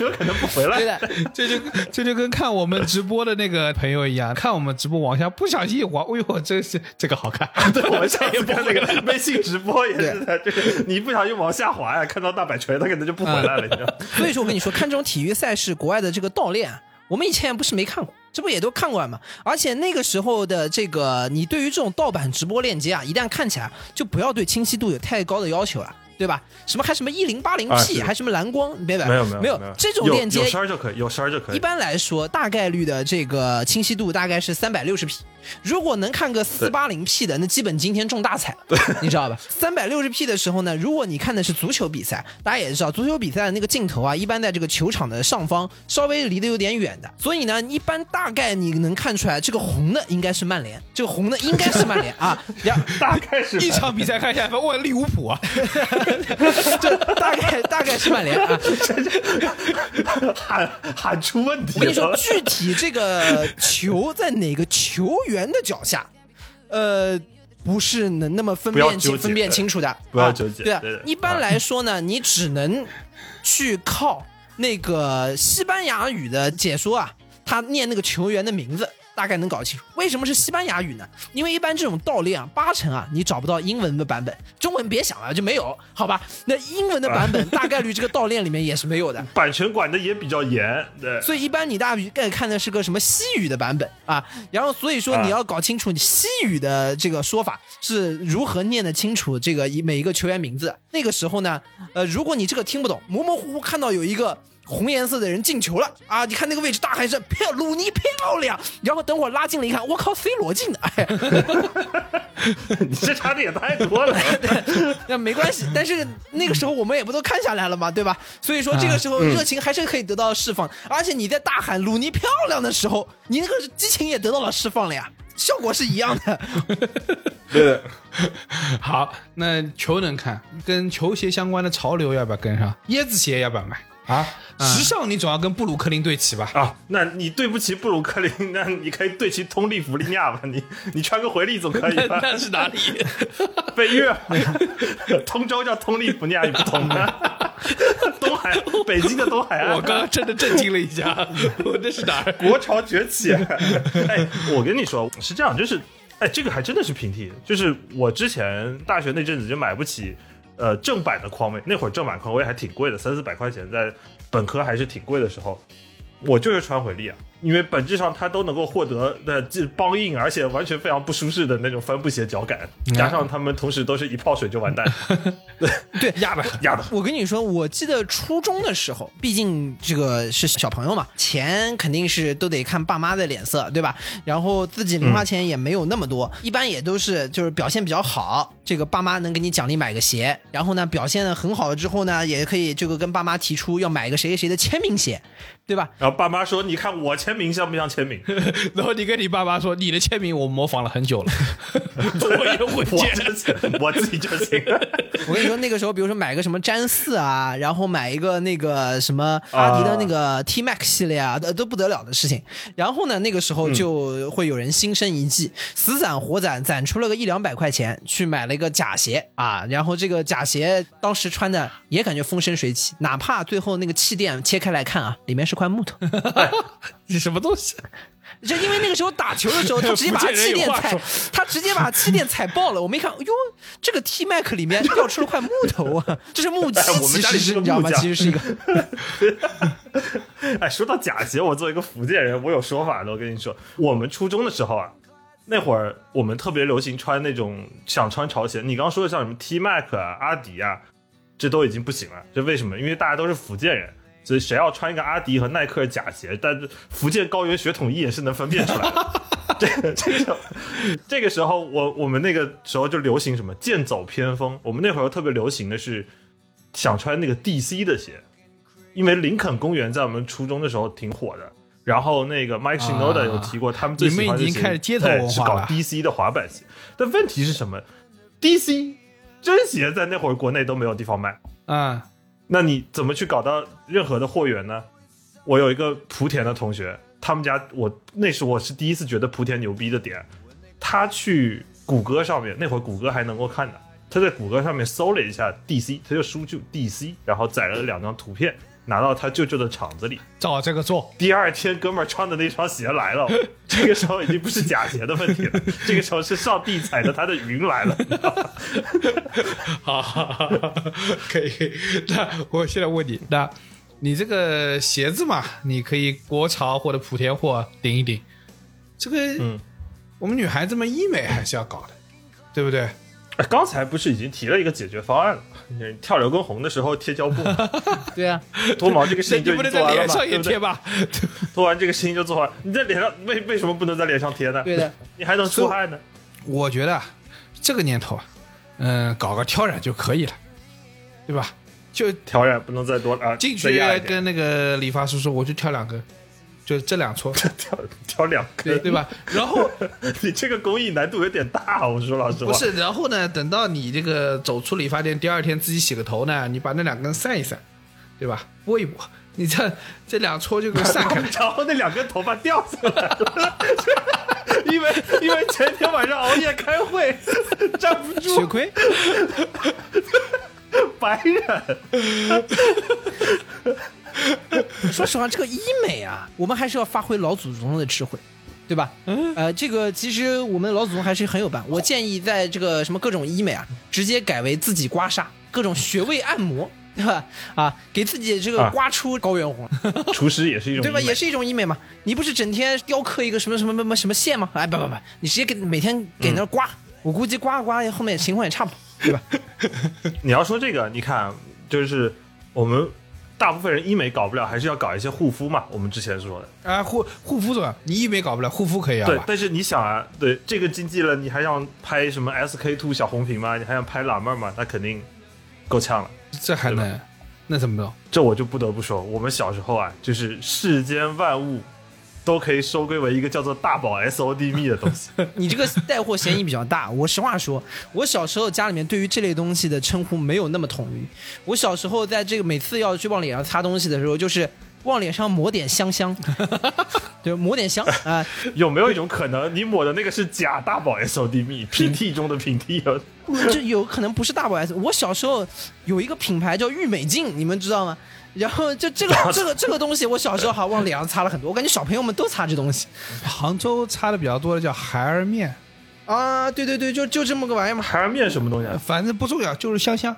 D: 有可能不回来
C: 对。的，[laughs]
B: 这就这就跟看我们直播的那个朋友一样，看我们直播往下不小心一滑，哎呦，这是这个好看。[laughs]
D: 对，我们上次看那个微信直播也是的，就是你不小心往下滑呀，看到大摆锤，他可能就不回来了，你知道？
C: 所以说我跟你说，看这种体育赛事，国外的这个盗链啊，我们以前也不是没看过，这不也都看过了吗？而且那个时候的这个，你对于这种盗版直播链接啊，一旦看起来，就不要对清晰度有太高的要求了。对吧？什么还什么一零八零
D: 啊
C: P，还什么蓝光，别别
D: 没有没有
C: 没有这种链接
D: 有声儿就可以，有声儿就可以。
C: 一般来说，大概率的这个清晰度大概是三百六十 P。如果能看个四八零 P 的，那基本今天中大彩了，你知道吧？三百六十 P 的时候呢，如果你看的是足球比赛，大家也知道，足球比赛的那个镜头啊，一般在这个球场的上方，稍微离得有点远的，所以呢，一般大概你能看出来，这个红的应该是曼联，这个红的应该是曼联啊，呀 [laughs]
D: 大概是
B: 一场比赛看下来，哇，利物浦啊，[laughs] [laughs]
C: 这大概大概是曼联啊。
D: 喊喊出问题
C: 我跟你说，具体这个球在哪个球员的脚下，呃，不是能那么分辨清分辨清楚的。啊
D: 不要纠结
C: 对啊
D: 对的，
C: 一般来说呢，你只能去靠那个西班牙语的解说啊，他念那个球员的名字。大概能搞清楚为什么是西班牙语呢？因为一般这种盗链啊，八成啊你找不到英文的版本，中文别想了就没有，好吧？那英文的版本大概率这个盗链里面也是没有的。
D: 版权管的也比较严，对，
C: 所以一般你大概看的是个什么西语的版本啊，然后所以说
D: 啊
C: 你要搞清楚你西语的这个说法是如何念得清楚这个一每一个球员名字。那个时候呢，呃，如果你这个听不懂，模模糊糊看到有一个红颜色的人进球了啊！你看那个位置，大喊一声漂鲁尼漂亮，然后等会儿拉近了一看，我靠，C 罗进的，哎，[laughs]
D: 你这差的也太多了。[laughs]
C: 那没关系，但是那个时候我们也不都看下来了嘛，对吧？所以说这个时候热情还是可以得到释放，而且你在大喊鲁尼漂亮的时候，你那个激情也得到了释放了呀，效果是一样的。[laughs]
D: 对的，
B: 好，那球能看，跟球鞋相关的潮流要不要跟上？椰子鞋要不要买啊？时尚你总要跟布鲁克林对齐吧？
D: 啊，那你对不起布鲁克林，那你可以对齐通利弗利亚吧？你你穿个回力总可以吧？[laughs]
B: 那是哪里？
D: 北约，[laughs] 通州叫通利弗利亚，你不通的。[laughs] 东海，北京的东海岸。
B: 我刚刚真的震惊了一下，我这是哪儿？
D: 国潮崛起。哎，我跟你说是这样，就是，哎，这个还真的是平替。就是我之前大学那阵子就买不起，呃，正版的匡威，那会儿正版匡威还挺贵的，三四百块钱，在本科还是挺贵的时候，我就是穿回力啊，因为本质上它都能够获得的这梆硬，而且完全非常不舒适的那种帆布鞋脚感，加上他们同时都是一泡水就完蛋，[laughs]
C: 对，
D: 压的压的。
C: 我跟你说，我记得初中的时候，毕竟这个是小朋友嘛，钱肯定是都得看爸妈的脸色，对吧？然后自己零花钱也没有那么多，一般也都是就是表现比较好，这个爸妈能给你奖励买个鞋，然后呢表现的很好了之后呢，也可以这个跟爸妈提出要买个谁谁谁的签名鞋，对吧？
D: 然后爸妈说：“你看我签名像不像签名？” [laughs]
B: 然后你跟你爸妈说，你的签名我模仿了很久了，[laughs] 我也会
D: 我自己就行。[laughs]
C: 我跟你说，那个时候，比如说买个什么詹四啊，然后买一个那个什么阿迪的那个 T Max 系列啊，都都不得了的事情。然后呢，那个时候就会有人心生一计，死攒活攒，攒出了个一两百块钱，去买了一个假鞋啊。然后这个假鞋当时穿的也感觉风生水起，哪怕最后那个气垫切开来看啊，里面是块木头。
B: 你什么东西？[laughs]
C: 就因为那个时候打球的时候，[laughs] 他直接把气垫踩他直接把气垫踩爆了。我们一看，哟，这个 T Mac 里面掉出了块木头啊，这是木屐
D: 哎，我们
C: 其
D: 家里是个
C: 实是你知道吗？
D: 木匠
C: 其实是一个，[laughs]
D: 哎，说到假鞋，我作为一个福建人，我有说法的。我跟你说，我们初中的时候啊，那会儿我们特别流行穿那种想穿潮鞋。你刚刚说的像什么 T Mac 啊、阿迪啊，这都已经不行了。这为什么？因为大家都是福建人，所以谁要穿一个阿迪和耐克的假鞋，但是福建高原血统一眼是能分辨出来的。[laughs] 这个这个时候，这个时候我我们那个时候就流行什么剑走偏锋。我们那会儿特别流行的是想穿那个 DC 的鞋，因为林肯公园在我们初中的时候挺火的。然后那个 Mike Shinoda 有提过，他们最喜欢的鞋
B: 开始街头文化
D: 对是搞 DC 的滑板鞋。但问题是什么？DC 真鞋在那会儿国内都没有地方卖，
B: 啊，
D: 那你怎么去搞到任何的货源呢？我有一个莆田的同学，他们家我那是我是第一次觉得莆田牛逼的点，他去谷歌上面，那会儿谷歌还能够看的，他在谷歌上面搜了一下 DC，他就输就 DC，然后载了两张图片，拿到他舅舅的厂子里。
B: 照这个做。
D: 第二天，哥们儿穿的那双鞋来了，[laughs] 这个时候已经不是假鞋的问题了，这个时候是上帝踩着他的云来了。[laughs]
B: 好，好好好可以。可以那我现在问你，那你这个鞋子嘛，你可以国潮或者莆田货顶一顶。这个，
D: 嗯，
B: 我们女孩子们医美还是要搞的，对不对？
D: 哎刚才不是已经提了一个解决方案了吗？[laughs] 跳刘畊宏的时候贴胶布，[laughs]
C: 对啊，
D: 脱毛这个事情就
B: 你不能在
D: 经做完了嘛，
B: 脸上也
D: 对不对
B: 贴？吧？[laughs]
D: 脱完这个事情就做完，你在脸上为为什么不能在脸上贴呢？
C: 对的，
D: 你还能出汗呢。
B: 我觉得啊这个年头啊，嗯、搞个挑染就可以了，对吧？就
D: 挑染不能再多啊，
B: 进去跟那个理发师说，我就挑两根，就这两撮，[laughs]
D: 挑挑两根，
B: 对对？吧？然后 [laughs]
D: 你这个工艺难度有点大，我说老实话。
B: 不是，然后呢，等到你这个走出理发店，第二天自己洗个头呢，你把那两根散一散，对吧？拨一拨，你这这两撮就给散开了。[laughs]
D: 然后那两根头发掉下来了，因为因为前天晚上熬夜开会，站不住，
C: 血亏。
D: 白忍。[laughs]
C: 说实话，这个医美啊，我们还是要发挥老祖宗的智慧，对吧？嗯，呃，这个其实我们老祖宗还是很有办。[laughs] 我建议在这个什么各种医美啊，直接改为自己刮痧，各种穴位按摩，[laughs] 对吧？啊，给自己这个
D: 啊
C: 刮出高原红，
D: 厨师也是一种
C: 对吧？也是一种医美嘛。你不是整天雕刻一个什么什么什么什么线吗？哎，不不不，你直接给每天给那儿刮，我估计刮刮后面情况也差不多，对吧？
D: 你要说这个，你看，就是我们大部分人医美搞不了，还是要搞一些护肤嘛。我们之前说的，
B: 啊，护护肤怎么，你医美搞不了，护肤可以啊吧。？
D: 对但是你想啊，对这个经济了，你还想拍什么 SK two 小红瓶吗？你还想拍辣妹儿吗？那肯定够呛了。
B: 这还能？那怎么弄？
D: 这我就不得不说，我们小时候啊，就是世间万物都可以收归为一个叫做大宝 SOD [laughs] 蜜的东西。
C: 你这个带货嫌疑比较大。我实话说，我小时候家里面对于这类东西的称呼没有那么统一。我小时候在这个每次要去往脸上擦东西的时候，就是 [laughs] 往脸上抹点香香，对，抹点香啊、
D: 有没有一种可能，你抹的那个是假大宝 SOD [laughs] 蜜，平替中的平替啊？
C: 这有可能不是大宝 S。我小时候有一个品牌叫郁美净，你们知道吗？然后就这个这个这个东西，我小时候好往脸上擦了很多。我感觉小朋友们都擦这东西
B: 杭州擦的比较多的叫孩儿面，
C: 啊，对对对，就就这么个玩意儿嘛。
D: 孩儿面什么东西啊？
B: 反正不重要，就是香香。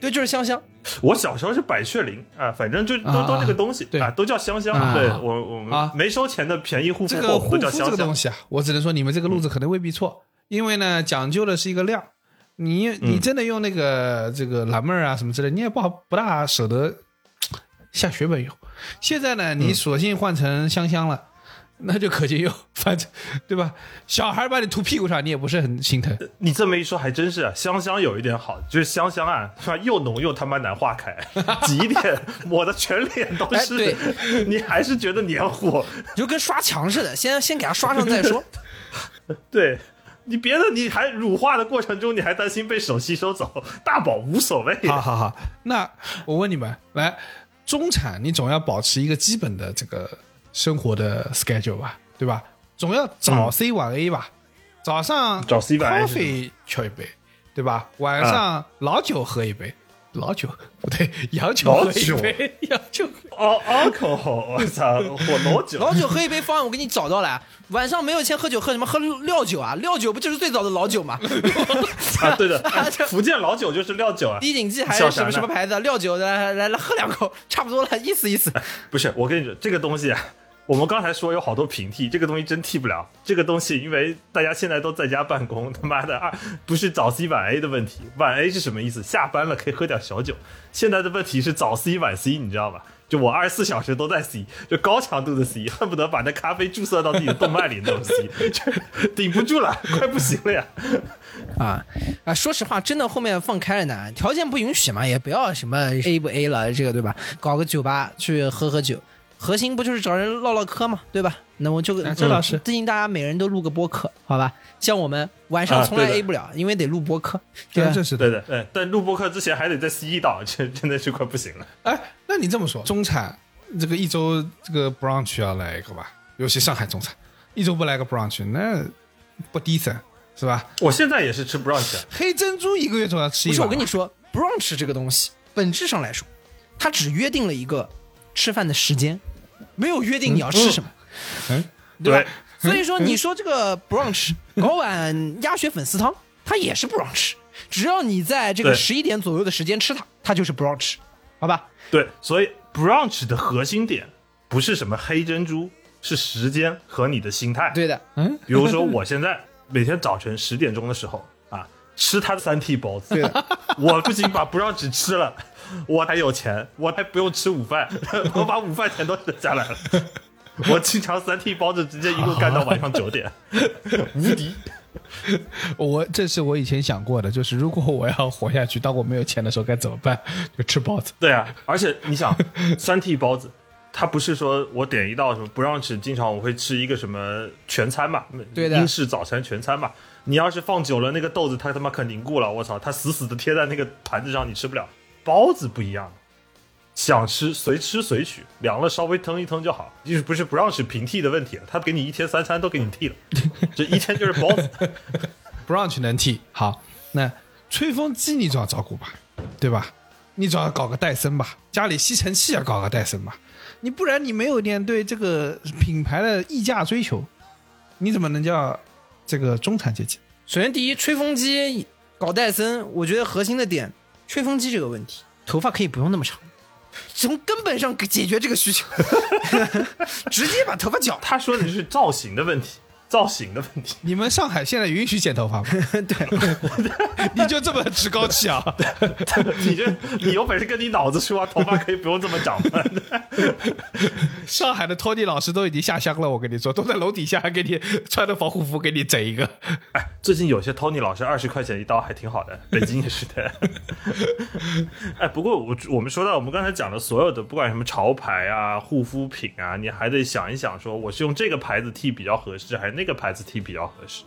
C: 对，就是香香。
D: 我小时候是百雀羚啊，反正就都
B: 啊
D: 都那个东西
B: 对
D: 啊，都叫香香。
B: 啊
D: 对我我们
B: 啊
D: 没收钱的便宜护肤
B: 这个护
D: 们都叫香香
B: 肤这个东。西啊，我只能说你们这个路子可能未必错，因为呢讲究的是一个量。你你真的用那个这个蓝妹儿啊什么之类，你也不好不大舍得下血本用。现在呢，你索性换成香香了，那就可劲用，反正对吧？小孩把你涂屁股上，你也不是很心疼。
D: 你这么一说，还真是啊，香香有一点好，就是香香啊，是吧？又浓又他妈难化开，挤一点抹的全脸都是，
C: 哎对
D: 你还是觉得黏糊。
C: 就跟刷墙似的，先先给它刷上再说。[laughs]
D: 对你别的你还乳化的过程中，你还担心被手吸收走，大宝无所谓。
B: 好好好，那我问你们，来，中产你总要保持一个基本的这个生活的 schedule 吧，对吧？总要早 C 晚 A 吧，早上
D: 早 C 晚 A 是什么
B: coffee 喝一杯，对吧？晚上老酒喝一杯，老酒不对，[laughs] [laughs] 洋酒喝一杯，洋酒喝
D: 哦，alcohol，我操，火老酒，
C: 老酒喝一杯方案我给你找到了，晚上没有钱喝酒，喝什么？喝料酒啊！料酒不就是最早的老酒吗？[laughs]
D: 啊，对的，福建老酒就是料酒啊。
C: 低景记还是什么什么牌子？料酒来来来喝两口，差不多了，意思意思。
D: 不是，我跟你说，这个东西啊，我们刚才说有好多平替，这个东西真替不了。这个东西，因为大家现在都在家办公，他妈的二不是早 C 晚 A 的问题，晚 A 是什么意思？下班了可以喝点小酒。现在的问题是早 C 晚 C，你知道吧？就我二十四小时都在 C，就高强度的 C，恨不得把那咖啡注射到自己的动脉里那种 C，[laughs] 就顶不住了，快不行了呀！
C: 啊啊！说实话，真的后面放开了呢，条件不允许嘛，也不要什么 A 不 A 了，这个对吧？搞个酒吧去喝喝酒，核心不就是找人唠唠嗑嘛，对吧？那我就
B: 啊这倒是
C: 最近大家每人都录个播客，好吧？像我们晚上从来 A 不了，因为得录播客，对吧
B: 这？这是的
D: 对。的，对，但录播课之前还得在 C 一档，这真的是快不行了。
B: 哎，那你这么说，中产这个一周这个 brunch 要来一个吧？尤其上海中产，一周不来个 brunch，那不 decent 是吧？
D: 我现在也是吃 brunch，的
B: 黑珍珠一个月总要吃一
C: 不是，
B: 把
C: 我跟你说，brunch 这个东西，本质上来说，它只约定了一个吃饭的时间，没有约定你要吃什么，
B: 嗯，
C: 对吧？所以说，你说这个 brunch 搞碗鸭血粉丝汤，它也是 brunch，只要你在这个
D: 对。
C: 十一点左右的时间吃它，它就是 brunch，好吧？
D: 对，所以 brunch 的核心点不是什么黑珍珠，是时间和你的心态。，
C: 对的，
B: 嗯，
D: 比如说我现在 [laughs] 每天早晨十点钟的时候啊，吃他的三屉包子，
C: 对的，[laughs]
D: 我不仅把 brunch 吃了，[laughs] 我还有钱，我还不用吃午饭，[laughs] 我把午饭钱都省下来了。[laughs] 我经常三屉包子直接一路干到晚上九点，无敌。
B: 我这是我以前想过的，就是如果我要活下去，当我没有钱的时候该怎么办？就吃包子。
D: 对啊，而且你想，三屉包子，它不是说我点一道什么不让吃，经常我会吃一个什么全餐嘛，
C: 对的
D: 英式早餐全餐嘛。你要是放久了，那个豆子它他妈可凝固了，我操，它死死的贴在那个盘子上，你吃不了。包子不一样，想吃随吃随取，凉了稍微腾一腾就好，就是不是不让吃平替的问题了，他给你一天三餐都给你替了，[laughs] 这一天就是包子。
B: brunch 能替好，那吹风机你总要照顾吧，对吧？你总要搞个戴森吧，家里吸尘器要搞个戴森吧，你不然你没有点对这个品牌的溢价追求，你怎么能叫这个中产阶级？
C: 首先第一，吹风机搞戴森，我觉得核心的点，吹风机这个问题，头发可以不用那么长，从根本上解决这个需求，[laughs] 直接把头发绞。
D: 他说的是造型的问题，造型的问题。
B: 你们上海现在允许剪头发吗？[laughs] [laughs] 对，你就这么趾高气昂？[laughs]
D: 你这你有本事跟你脑子说啊，头发可以不用这么长吗？
B: 上海的托尼老师都已经下乡了，我跟你说，都在楼底下还给你穿着防护服给你整一个。
D: 哎，最近有些 Tony 老师二十块钱一刀还挺好的，北京也是的。哎，不过我我们说到我们刚才讲的所有的，不管什么潮牌啊、护肤品啊，你还得想一想，说我是用这个牌子剃比较合适，还是那个牌子剃比较合适。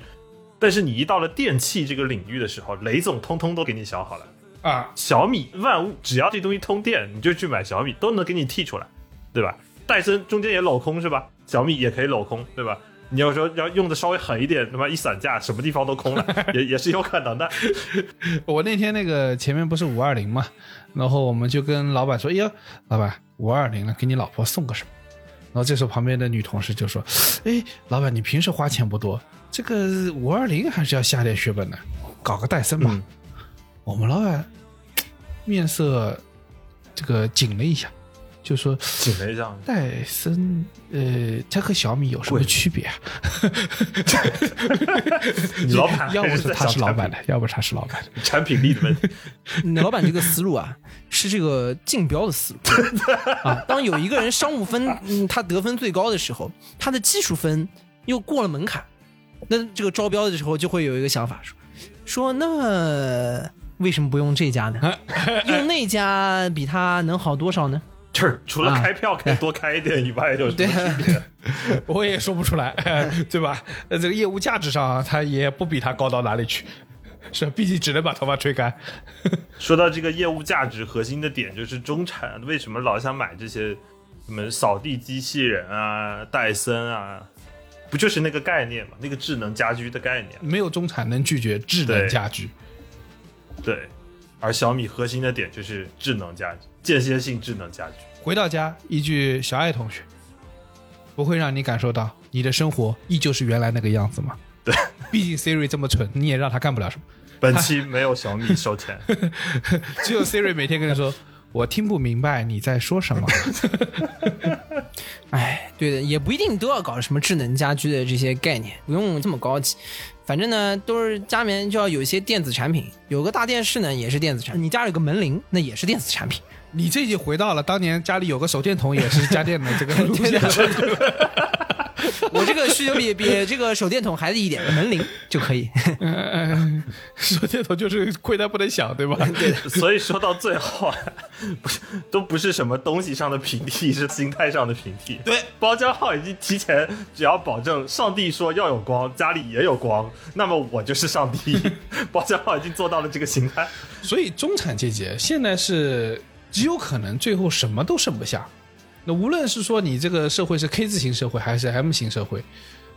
D: 但是你一到了电器这个领域的时候，雷总通通都给你想好了。
B: 啊，
D: 小米万物，只要这东西通电，你就去买小米，都能给你剔出来，对吧？戴森中间也镂空是吧？小米也可以镂空，对吧？你要说要用的稍微狠一点，他妈一散架，什么地方都空了，[laughs] 也也是有可能的。[laughs]
B: 我那天那个前面不是五二零嘛，然后我们就跟老板说：“哎呀，老板五二零了，给你老婆送个什么？”然后这时候旁边的女同事就说：“哎，老板，你平时花钱不多，这个五二零还是要下点血本的，搞个戴森吧。
D: 嗯
B: 我们老板面色这个紧了一下，就说：“
D: 紧了一下，
B: 戴森，呃，它和小米有什么区别啊？[laughs]
D: 你老板
B: 要不是他是老板的，要不是他是老板的，
D: 产品力的问题。
C: 你老板这个思路啊，是这个竞标的思路 [laughs] 啊。当有一个人商务分嗯他得分最高的时候，他的技术分又过了门槛，那这个招标的时候就会有一个想法说说那为什么不用这家呢？[laughs] 用那家比他能好多少呢？
D: 就是除了
C: 啊
D: 开票可以多开一点 [laughs] 以外，就是
C: 对？[laughs]
B: 我也说不出来，[laughs] 对吧？那，这个业务价值上，它也不比它高到哪里去，是，毕竟只能把头发吹干。
D: 说到这个业务价值核心的点，就是中产为什么老想买这些什么扫地机器人啊、戴森啊，不就是那个概念嘛？那个智能家居的概念。
B: 没有中产能拒绝智能家居。
D: 对，而小米核心的点就是智能家居，间歇性智能家居。
B: 回到家，一句小爱同学，不会让你感受到你的生活依旧是原来那个样子吗？
D: 对，
B: 毕竟 Siri 这么蠢，你也让他干不了什么。
D: 本期没有小米收钱，[laughs]
B: 只有 Siri 每天跟你说：“我听不明白你在说什么。[laughs]
C: 哎，对的，也不一定都要搞什么智能家居的这些概念，不用这么高级。反正呢，都是家里面就要有一些电子产品，有个大电视呢也是电子产品，你家里有个门铃那也是电子产品。”
B: 你这就回到了当年家里有个手电筒也是家电的这个路线。[laughs]
C: 我这个需求比比这个手电筒还是一点，门铃就可以。
B: 呃，手电筒就是亏它不能响，对吧？[laughs] 对
D: 所以说到最后啊，不是都不是什么东西上的平替，是心态上的平替。[laughs] 对，包浆号已经提前，只要保证上帝说要有光，家里也有光，那么我就是上帝。包浆号已经做到了这个心态。
B: 所以中产阶级现在是极有可能最后什么都剩不下。那无论是说你这个社会是 K 字型社会还是 M 型社会，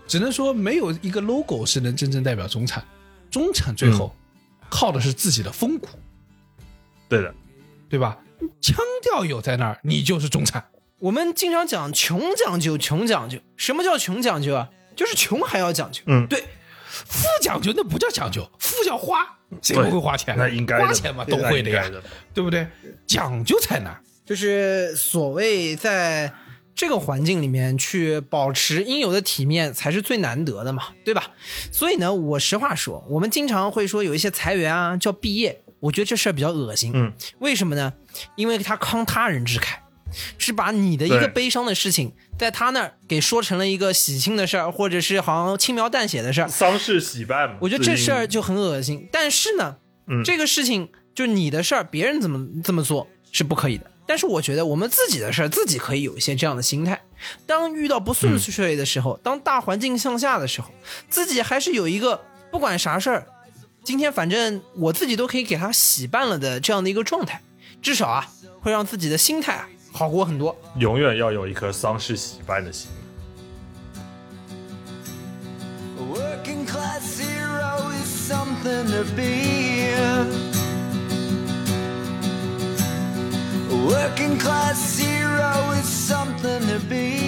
B: 只能说没有一个 logo 是能真正代表中产。中产最后靠的是自己的风骨，
D: 对的，
B: 对吧？腔调有在那儿，你就是中产。
C: 我们经常讲穷讲究，穷讲究。什么叫穷讲究啊？就是穷还要讲究。
D: 嗯
B: 对，富讲究那不叫讲究，富叫花，谁不会花钱？
D: 那应该的
B: 花钱嘛，都会的呀对不对？讲究才难。
C: 就是所谓在这个环境里面去保持应有的体面，才是最难得的嘛，对吧？所以呢，我实话说，我们经常会说有一些裁员啊叫毕业，我觉得这事儿比较恶心。
D: 嗯，
C: 为什么呢？因为他慷他人之慨，是把你的一个悲伤的事情，在他那儿给说成了一个喜庆的事儿，或者是好像轻描淡写的事儿。
D: 丧事喜办嘛。
C: 我觉得这事儿就很恶心。但是呢，
D: 嗯
C: 这个事情就是你的事儿，别人怎么这么做是不可以的。但是我觉得我们自己的事儿，自己可以有一些这样的心态。当遇到不顺遂的时候，当大环境向下的时候，自己还是有一个不管啥事儿，今天反正我自己都可以给他洗办了的这样的一个状态，至少啊会让自己的心态啊好过很多。
D: 永远要有一颗丧事喜办的心。
E: A working class hero is something to be.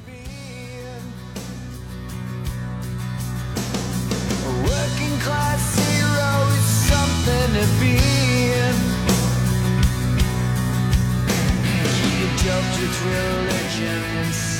E: have been. You religion